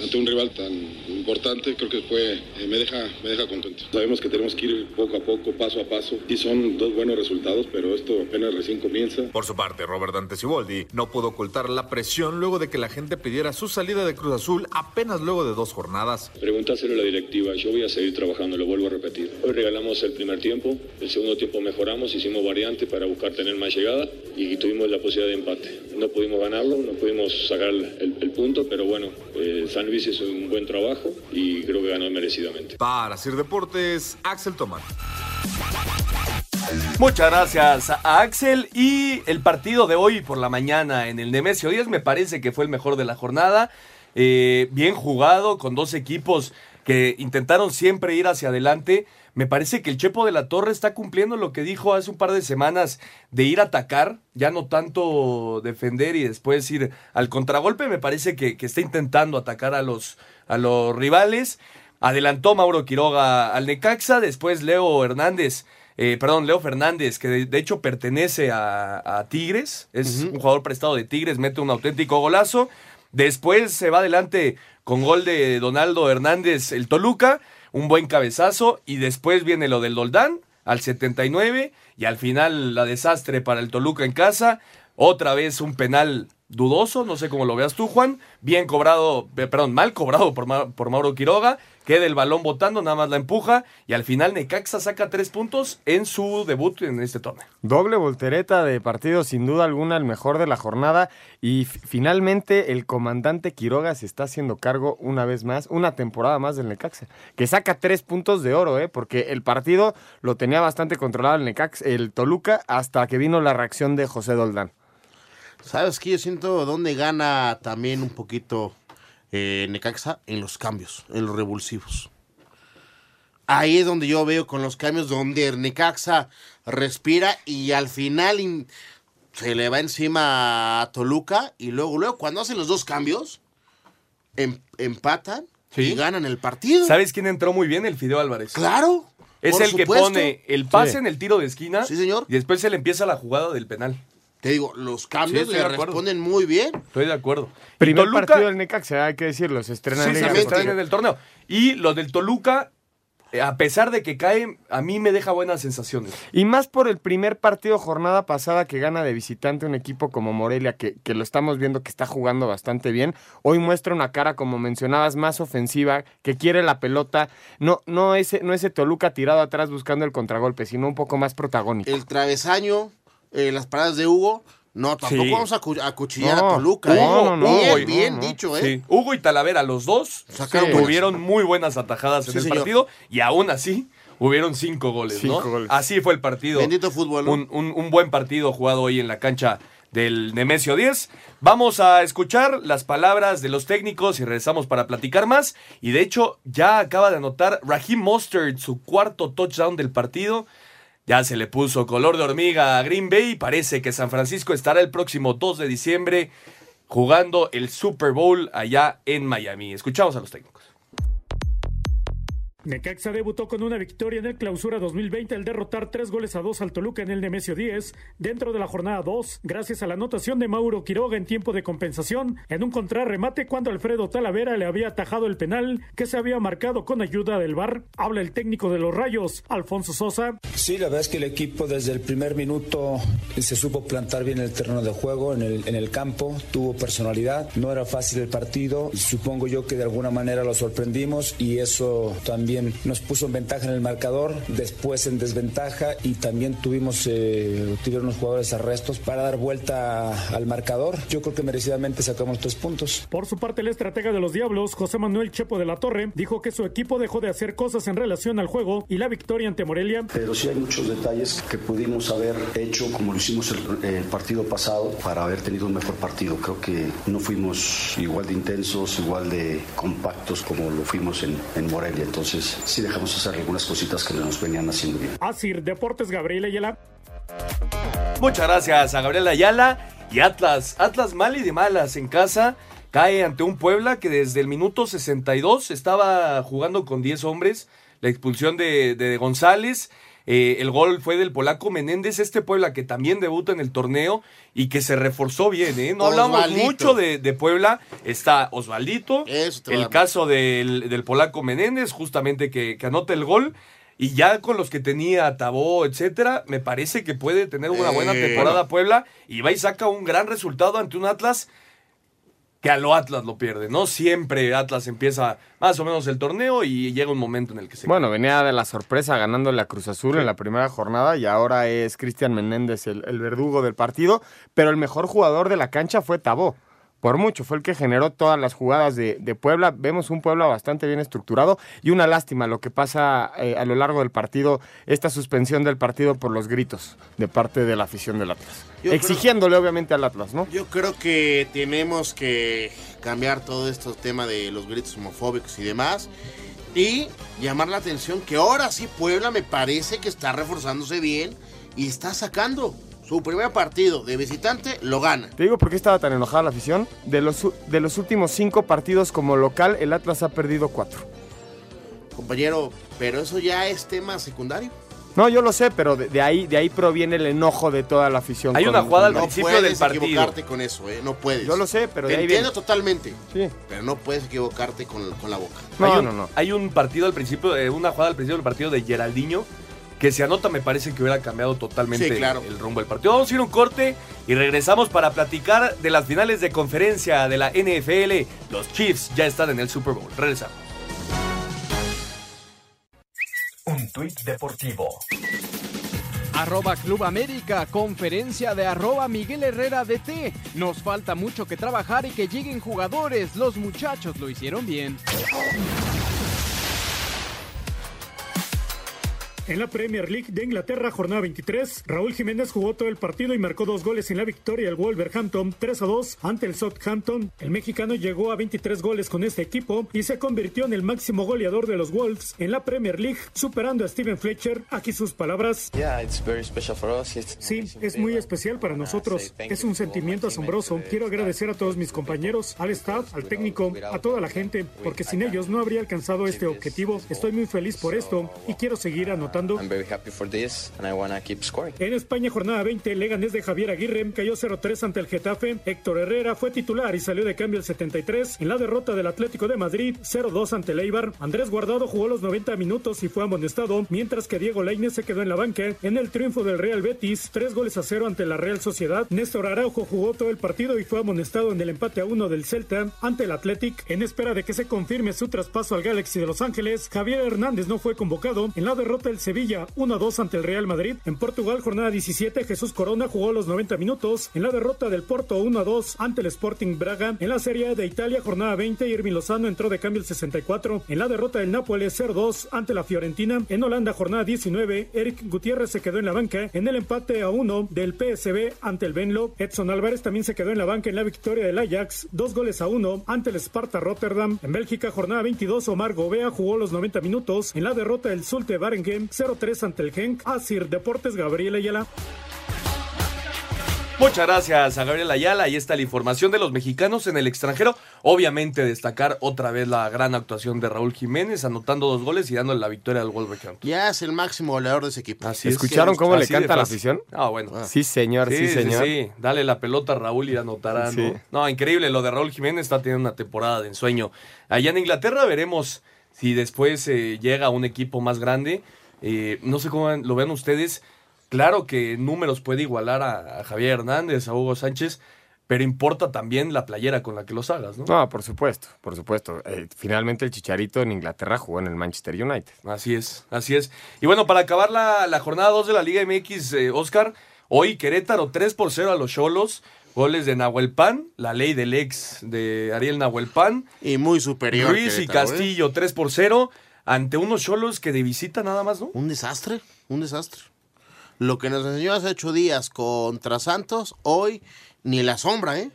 ante un rival tan importante, creo que fue, eh, me, deja, me deja contento. Sabemos que tenemos que ir poco a poco, paso a paso, y son dos buenos resultados, pero esto apenas recién comienza. Por su parte, Robert Dante Siboldi no pudo ocultar la presión luego de que la gente pidiera su salida de Cruz Azul apenas luego de dos jornadas. Preguntáselo a la directiva, yo voy a seguir trabajando, lo vuelvo a repetir. Hoy regalamos el primer tiempo, el segundo tiempo mejoramos, hicimos variantes para buscar tener más llegada y tuvimos la posibilidad de empate. No pudimos ganarlo, no pudimos sacar el, el punto, pero bueno, eh, San Luis un buen trabajo y creo que ganó merecidamente. Para Sir Deportes, Axel Tomás. Muchas gracias a Axel. Y el partido de hoy por la mañana en el Nemesio 10 me parece que fue el mejor de la jornada. Eh, bien jugado, con dos equipos que intentaron siempre ir hacia adelante. Me parece que el Chepo de la Torre está cumpliendo lo que dijo hace un par de semanas de ir a atacar, ya no tanto defender y después ir al contragolpe. Me parece que, que está intentando atacar a los, a los rivales. Adelantó Mauro Quiroga al Necaxa, después Leo Hernández eh, perdón, Leo Fernández, que de, de hecho pertenece a, a Tigres, es un jugador prestado de Tigres, mete un auténtico golazo. Después se va adelante con gol de Donaldo Hernández, el Toluca, un buen cabezazo, y después viene lo del Doldán al 79, y al final la desastre para el Toluca en casa, otra vez un penal dudoso, no sé cómo lo veas tú, Juan, bien cobrado, eh, perdón, mal cobrado por, por Mauro Quiroga, queda el balón botando, nada más la empuja, y al final Necaxa saca tres puntos en su debut en este torneo. Doble voltereta de partido, sin duda alguna, el mejor de la jornada. Y finalmente el comandante Quiroga se está haciendo cargo una vez más, una temporada más del Necaxa. Que saca tres puntos de oro, ¿eh? porque el partido lo tenía bastante controlado el Necaxa, el Toluca, hasta que vino la reacción de José Doldán. ¿Sabes qué? Yo siento dónde gana también un poquito eh, Necaxa en los cambios, en los revulsivos. Ahí es donde yo veo con los cambios donde Necaxa respira y al final in- se le va encima a Toluca y luego, luego cuando hacen los dos cambios, em- empatan y ganan el partido. ¿Sabes quién entró muy bien? El Fideo Álvarez. Claro. Es el que pone el pase Sí. en el tiro de esquina. Sí, señor. Y después se le empieza la jugada del penal. Te digo, los Sí, cambios estoy le responden muy bien. Estoy de acuerdo. Primer Toluca- partido del Necaxa, hay que decirlo, se estrena Sí, en el torneo. Y lo del Toluca, eh, a pesar de que cae, a mí me deja buenas sensaciones. Y más por el primer partido jornada pasada que gana de visitante un equipo como Morelia, que, que lo estamos viendo que está jugando bastante bien. Hoy muestra una cara, como mencionabas, más ofensiva, que quiere la pelota. No, no, ese, no ese Toluca tirado atrás buscando el contragolpe, sino un poco más protagónico. El travesaño, eh, las paradas de Hugo. No, tampoco Sí. vamos a cu- a cuchillar No, a Toluca. Hugo, ¿eh? no, bien, no, bien no. dicho, ¿eh? Sí. Hugo y Talavera, los dos, Sacaron tuvieron muy buenas atajadas en el señor. partido y aún así hubieron cinco goles, Cinco ¿no? goles. Así fue el partido. Bendito fútbol, un- un buen partido jugado hoy en la cancha del Nemesio 10. Vamos a escuchar las palabras de los técnicos y regresamos para platicar más. Y de hecho, ya acaba de anotar Raheem Mostert su cuarto touchdown del partido. Ya se le puso color de hormiga a Green Bay. Parece que San Francisco estará el próximo 2 de diciembre jugando el Super Bowl allá en Miami. Escuchamos a los técnicos. Necaxa debutó con una victoria en el clausura 2020 al derrotar tres goles a dos al Toluca en el Nemesio 10 dentro de la jornada 2, gracias a la anotación de Mauro Quiroga en tiempo de compensación en un contrarremate cuando Alfredo Talavera le había atajado el penal que se había marcado con ayuda del VAR. Habla el técnico de los Rayos, Alfonso Sosa. Sí, la verdad es que el equipo desde el primer minuto se supo plantar bien el terreno de juego, en el, en el campo, tuvo personalidad, no era fácil el partido, supongo yo que de alguna manera lo sorprendimos y eso también nos puso en ventaja en el marcador, después en desventaja y también tuvimos, eh, tuvieron unos jugadores arrestos para dar vuelta al marcador. Yo creo que merecidamente sacamos tres puntos. Por su parte, el estratega de los Diablos, José Manuel Chepo de la Torre, dijo que su equipo dejó de hacer cosas en relación al juego y la victoria ante Morelia. Pero sí hay muchos detalles que pudimos haber hecho como lo hicimos el, el partido pasado para haber tenido un mejor partido. Creo que no fuimos igual de intensos, igual de compactos como lo fuimos en, en Morelia. Entonces sí dejamos hacer algunas cositas que nos venían haciendo bien. Asir Deportes Gabriel Ayala. Muchas gracias a Gabriel Ayala y Atlas. Atlas mal y de malas en casa. Cae ante un Puebla que desde el minuto 62 estaba jugando con 10 hombres. La expulsión de, de González. Eh, el gol fue del polaco Menéndez. Este Puebla que también debuta en el torneo y que se reforzó bien. ¿eh? No hablamos mucho de, de Puebla. Está Osvaldito. El caso del, del polaco Menéndez, justamente que, que anota el gol. Y ya con los que tenía Tabó, etcétera, me parece que puede tener una buena Eh, temporada Puebla y va y saca un gran resultado ante un Atlas que a lo Atlas lo pierde, ¿no? Siempre Atlas empieza más o menos el torneo y llega un momento en el que se Bueno, venía de la sorpresa ganándole a Cruz Azul en la primera jornada y ahora es Cristian Menéndez el, el verdugo del partido, pero el mejor jugador de la cancha fue Tabó. Por mucho, fue el que generó todas las jugadas de, de Puebla. Vemos un Puebla bastante bien estructurado y una lástima lo que pasa eh, a lo largo del partido, esta suspensión del partido por los gritos de parte de la afición del Atlas. Yo creo- Exigiéndole obviamente al Atlas, ¿no? Yo creo que tenemos que cambiar todo este tema de los gritos homofóbicos y demás. Y llamar la atención que ahora sí Puebla me parece que está reforzándose bien y está sacando su primer partido de visitante, lo gana. Te digo por qué estaba tan enojada la afición. De los, de los últimos cinco partidos como local, el Atlas ha perdido cuatro. Compañero, pero eso ya es tema secundario. No, yo lo sé, pero de, de ahí, de ahí proviene el enojo de toda la afición. Hay con- una jugada al No principio puedes del partido. equivocarte con eso, ¿eh? No puedes. Yo lo sé, pero Te de ahí entiendo viene. totalmente. Sí. Pero no puedes equivocarte con, con la boca. No, hay un, no, no. Hay un partido al principio, eh, una jugada al principio del partido de Geraldinho que se anota, me parece que hubiera cambiado totalmente Sí, claro. el rumbo del partido. Vamos a ir a un corte y regresamos para platicar de las finales de conferencia de la NFL. Los Chiefs ya están en el Super Bowl. Regresamos. Un tuit deportivo. Arroba Club América, conferencia de arroba Miguel Herrera DT. Nos falta mucho que trabajar y que lleguen jugadores. Los muchachos lo hicieron bien. En la Premier League de Inglaterra, jornada 23, Raúl Jiménez jugó todo el partido y marcó dos goles en la victoria del Wolverhampton 3 a 2 ante el Southampton. El mexicano llegó a 23 goles con este equipo y se convirtió en el máximo goleador de los Wolves en la Premier League, superando a Steven Fletcher. Aquí sus palabras. Sí, es muy especial para nosotros. Es un sentimiento asombroso. Quiero agradecer a todos mis compañeros, al staff, al técnico, a toda la gente, porque sin ellos no habría alcanzado este objetivo. Estoy muy feliz por esto y quiero seguir anotando. En España, jornada 20, Leganés de Javier Aguirre cayó 0-3 ante el Getafe. Héctor Herrera fue titular y salió de cambio el 73. En la derrota del Atlético de Madrid, 0-2 ante el Eibar. Andrés Guardado jugó los 90 minutos y fue amonestado, mientras que Diego Lainez se quedó en la banca. En el triunfo del Real Betis, 3 goles a 0 ante la Real Sociedad. Néstor Araujo jugó todo el partido y fue amonestado en el empate a 1 del Celta ante el Athletic. En espera de que se confirme su traspaso al Galaxy de Los Ángeles, Javier Hernández no fue convocado. En la derrota del Sevilla 1-2 ante el Real Madrid. En Portugal, jornada 17, Jesús Corona jugó los 90 minutos. En la derrota del Porto 1-2 ante el Sporting Braga. En la Serie de Italia, jornada 20, Irving Lozano entró de cambio el 64. En la derrota del Nápoles 0-2 ante la Fiorentina. En Holanda, jornada 19, Eric Gutiérrez se quedó en la banca. En el empate a 1 del PSB ante el Benlo. Edson Álvarez también se quedó en la banca en la victoria del Ajax. Dos goles a 1 ante el Sparta Rotterdam. En Bélgica, jornada 22, Omar Gobea jugó los 90 minutos. En la derrota del Zulte Waregem 0-3 ante el Genk. Asir Deportes Gabriel Ayala. Muchas gracias a Gabriel Ayala. Ahí está la información de los mexicanos en el extranjero. Obviamente destacar otra vez la gran actuación de Raúl Jiménez, anotando dos goles y dándole la victoria al Wolverhampton. Ya es el máximo goleador de ese equipo. Así es. ¿Escucharon cómo le Así canta la afición? Ah, bueno. Sí, señor, sí, señor. Sí, Dale la pelota a Raúl y anotará. Sí. ¿no? No, increíble. Lo de Raúl Jiménez está teniendo una temporada de ensueño. Allá en Inglaterra veremos si después eh, llega un equipo más grande. Eh, no sé cómo lo ven ustedes. Claro que en números puede igualar a, a Javier Hernández, a Hugo Sánchez, pero importa también la playera con la que los hagas, ¿no? No, por supuesto, por supuesto. Eh, finalmente el Chicharito en Inglaterra jugó en el Manchester United. Así es, así es. Y bueno, para acabar la, la jornada 2 de la Liga MX, eh, Oscar, hoy Querétaro 3 por 0 a los Cholos. Goles de Nahuel Pan, la ley del ex de Ariel Nahuel Pan. Y muy superior. Luis y ¿eh? Castillo 3 por 0 ante unos Cholos que de visita nada más, ¿no? Un desastre, un desastre. Lo que nos enseñó hace ocho días contra Santos, hoy ni la sombra, ¿eh?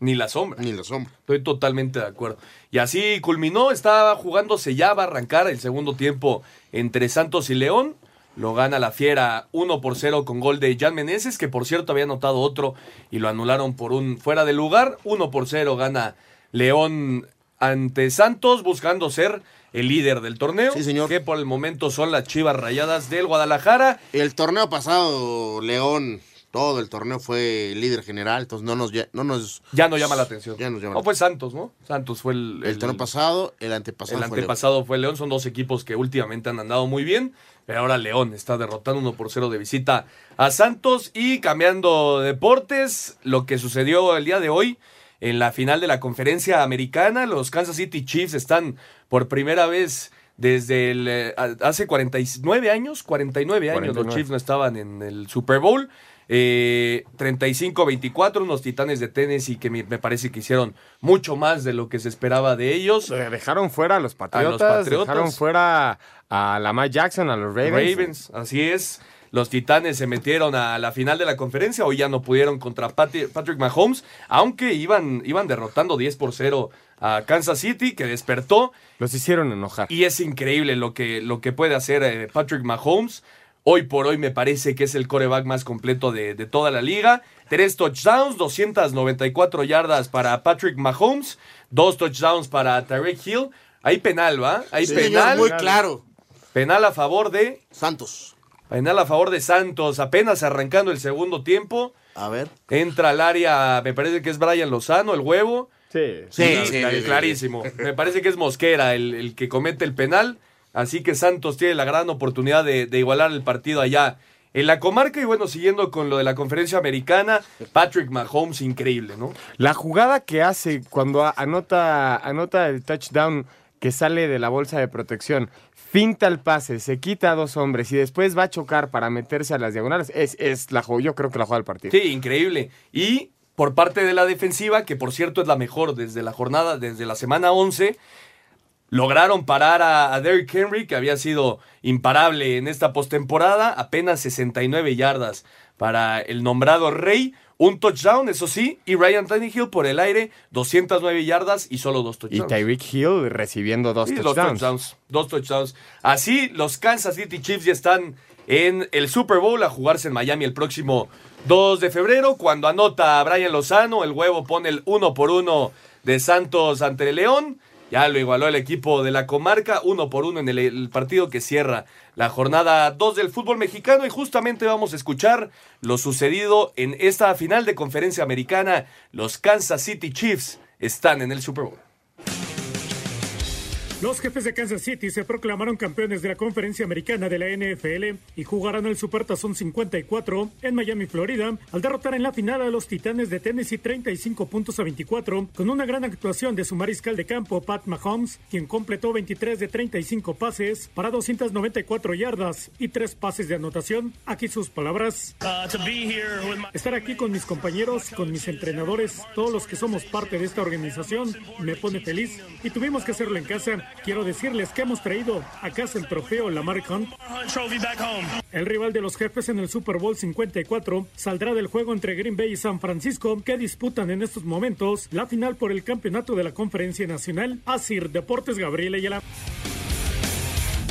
Ni la sombra. Ni la sombra. Estoy totalmente de acuerdo. Y así culminó, estaba jugándose ya, va a arrancar el segundo tiempo entre Santos y León. Lo gana la Fiera 1 por 0 con gol de Jan Meneses, que por cierto había anotado otro y lo anularon por un fuera de lugar. 1 por 0 gana León ante Santos, buscando ser el líder del torneo. Sí, señor. Que por el momento son las Chivas Rayadas del Guadalajara. El torneo pasado, León, todo el torneo fue líder general, entonces no nos, ya- no nos, Ya no llama la atención. Ya nos llama No fue Santos, ¿no? Santos fue el, El torneo pasado, el antepasado. El fue León. antepasado fue León. Son dos equipos que últimamente han andado muy bien. Pero ahora León está derrotando 1 por 0 de visita a Santos. Y cambiando de deportes, lo que sucedió el día de hoy en la final de la conferencia americana. Los Kansas City Chiefs están por primera vez desde el, eh, hace 49 años. 49 años 49. los Chiefs no estaban en el Super Bowl. Eh, 35-24, unos titanes de Tennessee que me, me parece que hicieron mucho más de lo que se esperaba de ellos. Eh, Dejaron fuera a los Patriotas, Patriotas. dejaron fuera a Lamar Jackson, a los Ravens. Ravens, así es. Los Titanes se metieron a la final de la conferencia, hoy ya no pudieron contra Patrick Mahomes, aunque iban, iban derrotando 10 por 0 a Kansas City, que despertó. Los hicieron enojar. Y es increíble lo que, lo que puede hacer eh, Patrick Mahomes. Hoy por hoy me parece que es el coreback más completo de, de toda la liga. Tres touchdowns, 294 yardas para Patrick Mahomes, dos touchdowns para Tarek Hill. Hay penal, ¿va? Hay Sí, penal. señor, muy claro. Penal a favor de Santos. Penal a favor de Santos, apenas arrancando el segundo tiempo. A ver. Entra al área, me parece que es Brian Lozano, el huevo. Sí, Sí, sí, clar- sí, sí. clarísimo. Me parece que es Mosquera el, el que comete el penal. Así que Santos tiene la gran oportunidad de, de igualar el partido allá en la comarca. Y bueno, siguiendo con lo de la conferencia americana, Patrick Mahomes, increíble, ¿no? La jugada que hace cuando anota, anota el touchdown que sale de la bolsa de protección, finta el pase, se quita a dos hombres y después va a chocar para meterse a las diagonales, es, es la yo creo que la jugada del partido. Sí, increíble. Y por parte de la defensiva, que por cierto es la mejor desde la jornada, desde la semana 11, lograron parar a, a Derrick Henry, que había sido imparable en esta postemporada, apenas 69 yardas para el nombrado Rey, un touchdown, eso sí, y Ryan Tannehill por el aire, 209 yardas y solo dos Y touchdowns. Tyreek Hill recibiendo dos Sí, dos touchdowns. touchdowns. Dos touchdowns. Así, los Kansas City Chiefs ya están en el Super Bowl a jugarse en Miami el próximo 2 de febrero. Cuando anota a Brian Lozano, el huevo pone el uno por uno de Santos ante el León. Ya lo igualó el equipo de la comarca, uno por uno en el, partido que cierra la jornada 2 del fútbol mexicano. Y justamente vamos a escuchar lo sucedido en esta final de conferencia americana. Los Kansas City Chiefs están en el Super Bowl. Los jefes de Kansas City se proclamaron campeones de la conferencia americana de la NFL y jugarán el Supertazón 54 en Miami, Florida, al derrotar en la final a los Titanes de Tennessee 35 puntos a 24, con una gran actuación de su mariscal de campo Pat Mahomes, quien completó 23 de 35 pases para 294 yardas y 3 pases de anotación. Aquí sus palabras. Estar aquí con mis compañeros, con mis entrenadores, todos los que somos parte de esta organización, me pone feliz y tuvimos que hacerlo en casa. Quiero decirles que hemos traído a casa el trofeo Lamar Hunt. El rival de los jefes en el Super Bowl 54 saldrá del juego entre Green Bay y San Francisco, que disputan en estos momentos la final por el campeonato de la Conferencia Nacional. Asir Deportes Gabriel Ayala.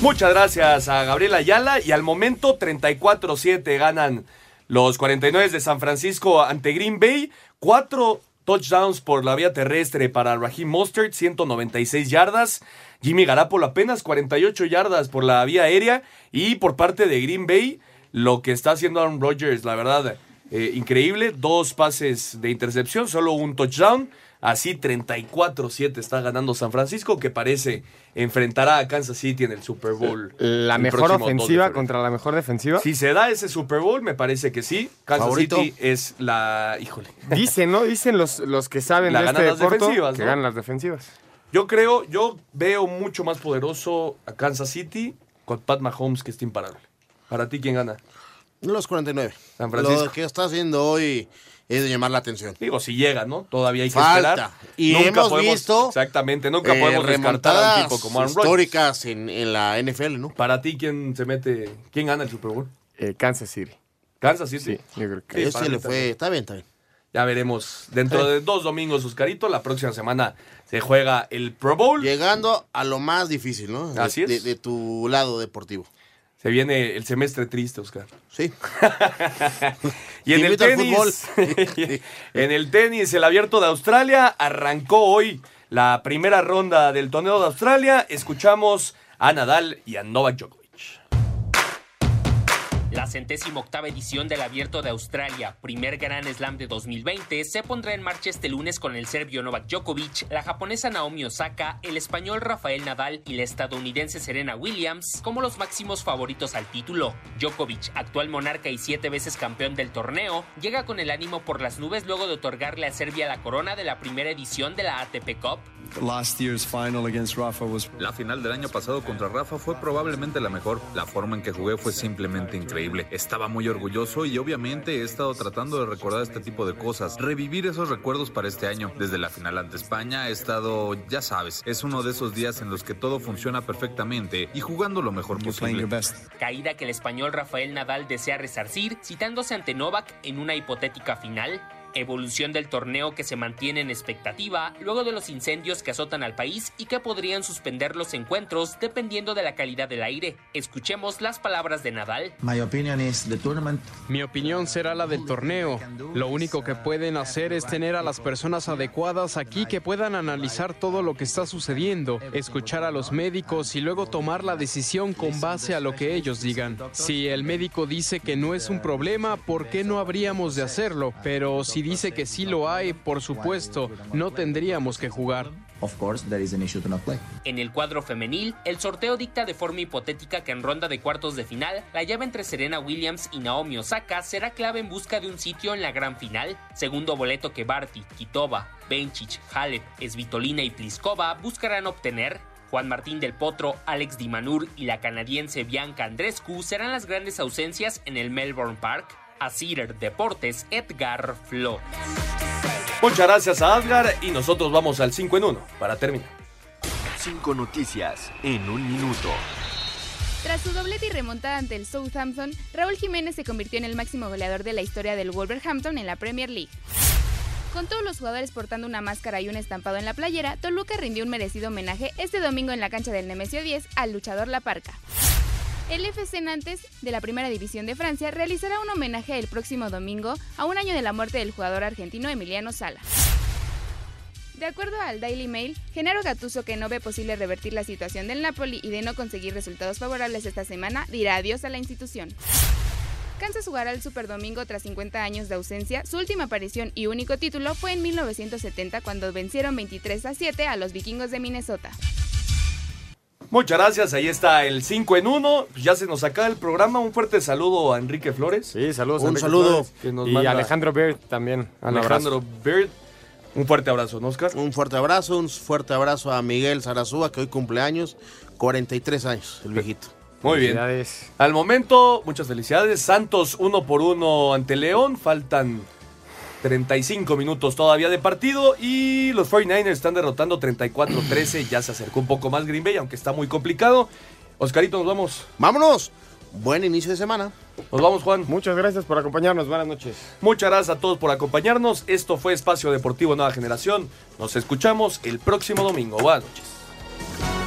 Muchas gracias a Gabriela Ayala y al momento 34-7 ganan los 49 de San Francisco ante Green Bay. Cuatro touchdowns por la vía terrestre para Raheem Mostert, 196 yardas. Jimmy Garapolo apenas 48 yardas por la vía aérea. Y por parte de Green Bay, lo que está haciendo Aaron Rodgers, la verdad, eh, increíble. Dos pases de intercepción, solo un touchdown. Así 34-7 está ganando San Francisco, que parece enfrentará a Kansas City en el Super Bowl. La el mejor próximo 2 de ofensiva contra la mejor defensiva. Si se da ese Super Bowl, me parece que sí. Kansas ¿Favorito? City es la. Híjole. Dicen, ¿no? Dicen los, los que saben La de este ganan las deporte defensivas, que ¿no? ganan las defensivas. Yo creo, yo veo mucho más poderoso a Kansas City con Pat Mahomes, que está imparable. Para ti, ¿quién gana? Los 49. San Francisco. Lo que está haciendo hoy es de llamar la atención. Digo, si llega, ¿no? Todavía hay que Falta. esperar. Y Nunca hemos podemos- visto, Exactamente, nunca Eh, podemos descartar a un tipo como Aaron históricas en, en la NFL, ¿no? Para ti, ¿quién se mete? ¿Quién gana el Super Bowl? Eh, Kansas City. Kansas City. Sí, yo creo que Sí, Ese para le fue, está bien, está bien. Ya veremos. Dentro de dos domingos, Oscarito, la próxima semana se juega el Pro Bowl. Llegando a lo más difícil, ¿no? De- Así es. De, de tu lado deportivo. Se viene el semestre triste, Oscar. Sí. y en el tenis, en el tenis, el abierto de Australia arrancó hoy la primera ronda del torneo de Australia. Escuchamos a Nadal y a Novak Djokovic. La centésima octava edición del Abierto de Australia, primer Gran Slam de 2020, se pondrá en marcha este lunes con el serbio Novak Djokovic, la japonesa Naomi Osaka, el español Rafael Nadal y la estadounidense Serena Williams como los máximos favoritos al título. Djokovic, actual monarca y siete veces campeón del torneo, llega con el ánimo por las nubes luego de otorgarle a Serbia la corona de la primera edición de la ATP Cup. Last year's final against Rafa was... La final del año pasado contra Rafa fue probablemente la mejor. La forma en que jugué fue simplemente increíble. Estaba muy orgulloso y obviamente he estado tratando de recordar este tipo de cosas, revivir esos recuerdos para este año. Desde la final ante España he estado, ya sabes, es uno de esos días en los que todo funciona perfectamente y jugando lo mejor posible. Caída que el español Rafael Nadal desea resarcir, citándose ante Novak en una hipotética final. Evolución del torneo que se mantiene en expectativa luego de los incendios que azotan al país y que podrían suspender los encuentros dependiendo de la calidad del aire. Escuchemos las palabras de Nadal. Mi opinión será la del torneo. Lo único que pueden hacer es tener a las personas adecuadas aquí que puedan analizar todo lo que está sucediendo, escuchar a los médicos y luego tomar la decisión con base a lo que ellos digan. Si el médico dice que no es un problema, ¿por qué no habríamos de hacerlo? Pero si dice que sí lo hay, por supuesto, no tendríamos que jugar. En el cuadro femenil, el sorteo dicta de forma hipotética que en ronda de cuartos de final, la llave entre Serena Williams y Naomi Osaka será clave en busca de un sitio en la gran final, segundo boleto que Barty, Kitova, Bencic, Halep, Svitolina y Pliskova buscarán obtener. Juan Martín del Potro, Alex Dimanur y la canadiense Bianca Andrescu serán las grandes ausencias en el Melbourne Park. A Cider Deportes, Edgar Flo. Muchas gracias a Edgar y nosotros vamos al 5 en 1 para terminar. Cinco noticias en un minuto. Tras su doblete y remontada ante el Southampton, Raúl Jiménez se convirtió en el máximo goleador de la historia del Wolverhampton en la Premier League. Con todos los jugadores portando una máscara y un estampado en la playera, Toluca rindió un merecido homenaje este domingo en la cancha del Nemesio 10 al luchador La Parca. El FC Nantes de la Primera División de Francia realizará un homenaje el próximo domingo a un año de la muerte del jugador argentino Emiliano Sala. De acuerdo al Daily Mail, Genaro Gattuso, que no ve posible revertir la situación del Napoli y de no conseguir resultados favorables esta semana, dirá adiós a la institución. Kansas jugará el Superdomingo tras 50 años de ausencia. Su última aparición y único título fue en 1970 cuando vencieron 23 a 7 a los vikingos de Minnesota. Muchas gracias, ahí está el 5 en 1. Ya se nos acaba el programa. Un fuerte saludo a Enrique Flores. Sí, saludos. Un Enrique saludo. Flores. Que nos y manda- Alejandro Bird también. Alejandro. Bird. Un fuerte abrazo, ¿no, Oscar? Un fuerte abrazo, un fuerte abrazo a Miguel Zarazúa, que hoy cumpleaños, 43 años, el viejito. Muy bien. Al momento, muchas felicidades. Santos uno por uno ante León. Faltan 35 minutos todavía de partido. Y los 49ers están derrotando 34-13. Ya se acercó un poco más Green Bay, aunque está muy complicado. Oscarito, nos vamos. Vámonos. Buen inicio de semana. Nos vamos, Juan. Muchas gracias por acompañarnos. Buenas noches. Muchas gracias a todos por acompañarnos. Esto fue Espacio Deportivo Nueva Generación. Nos escuchamos el próximo domingo. Buenas noches.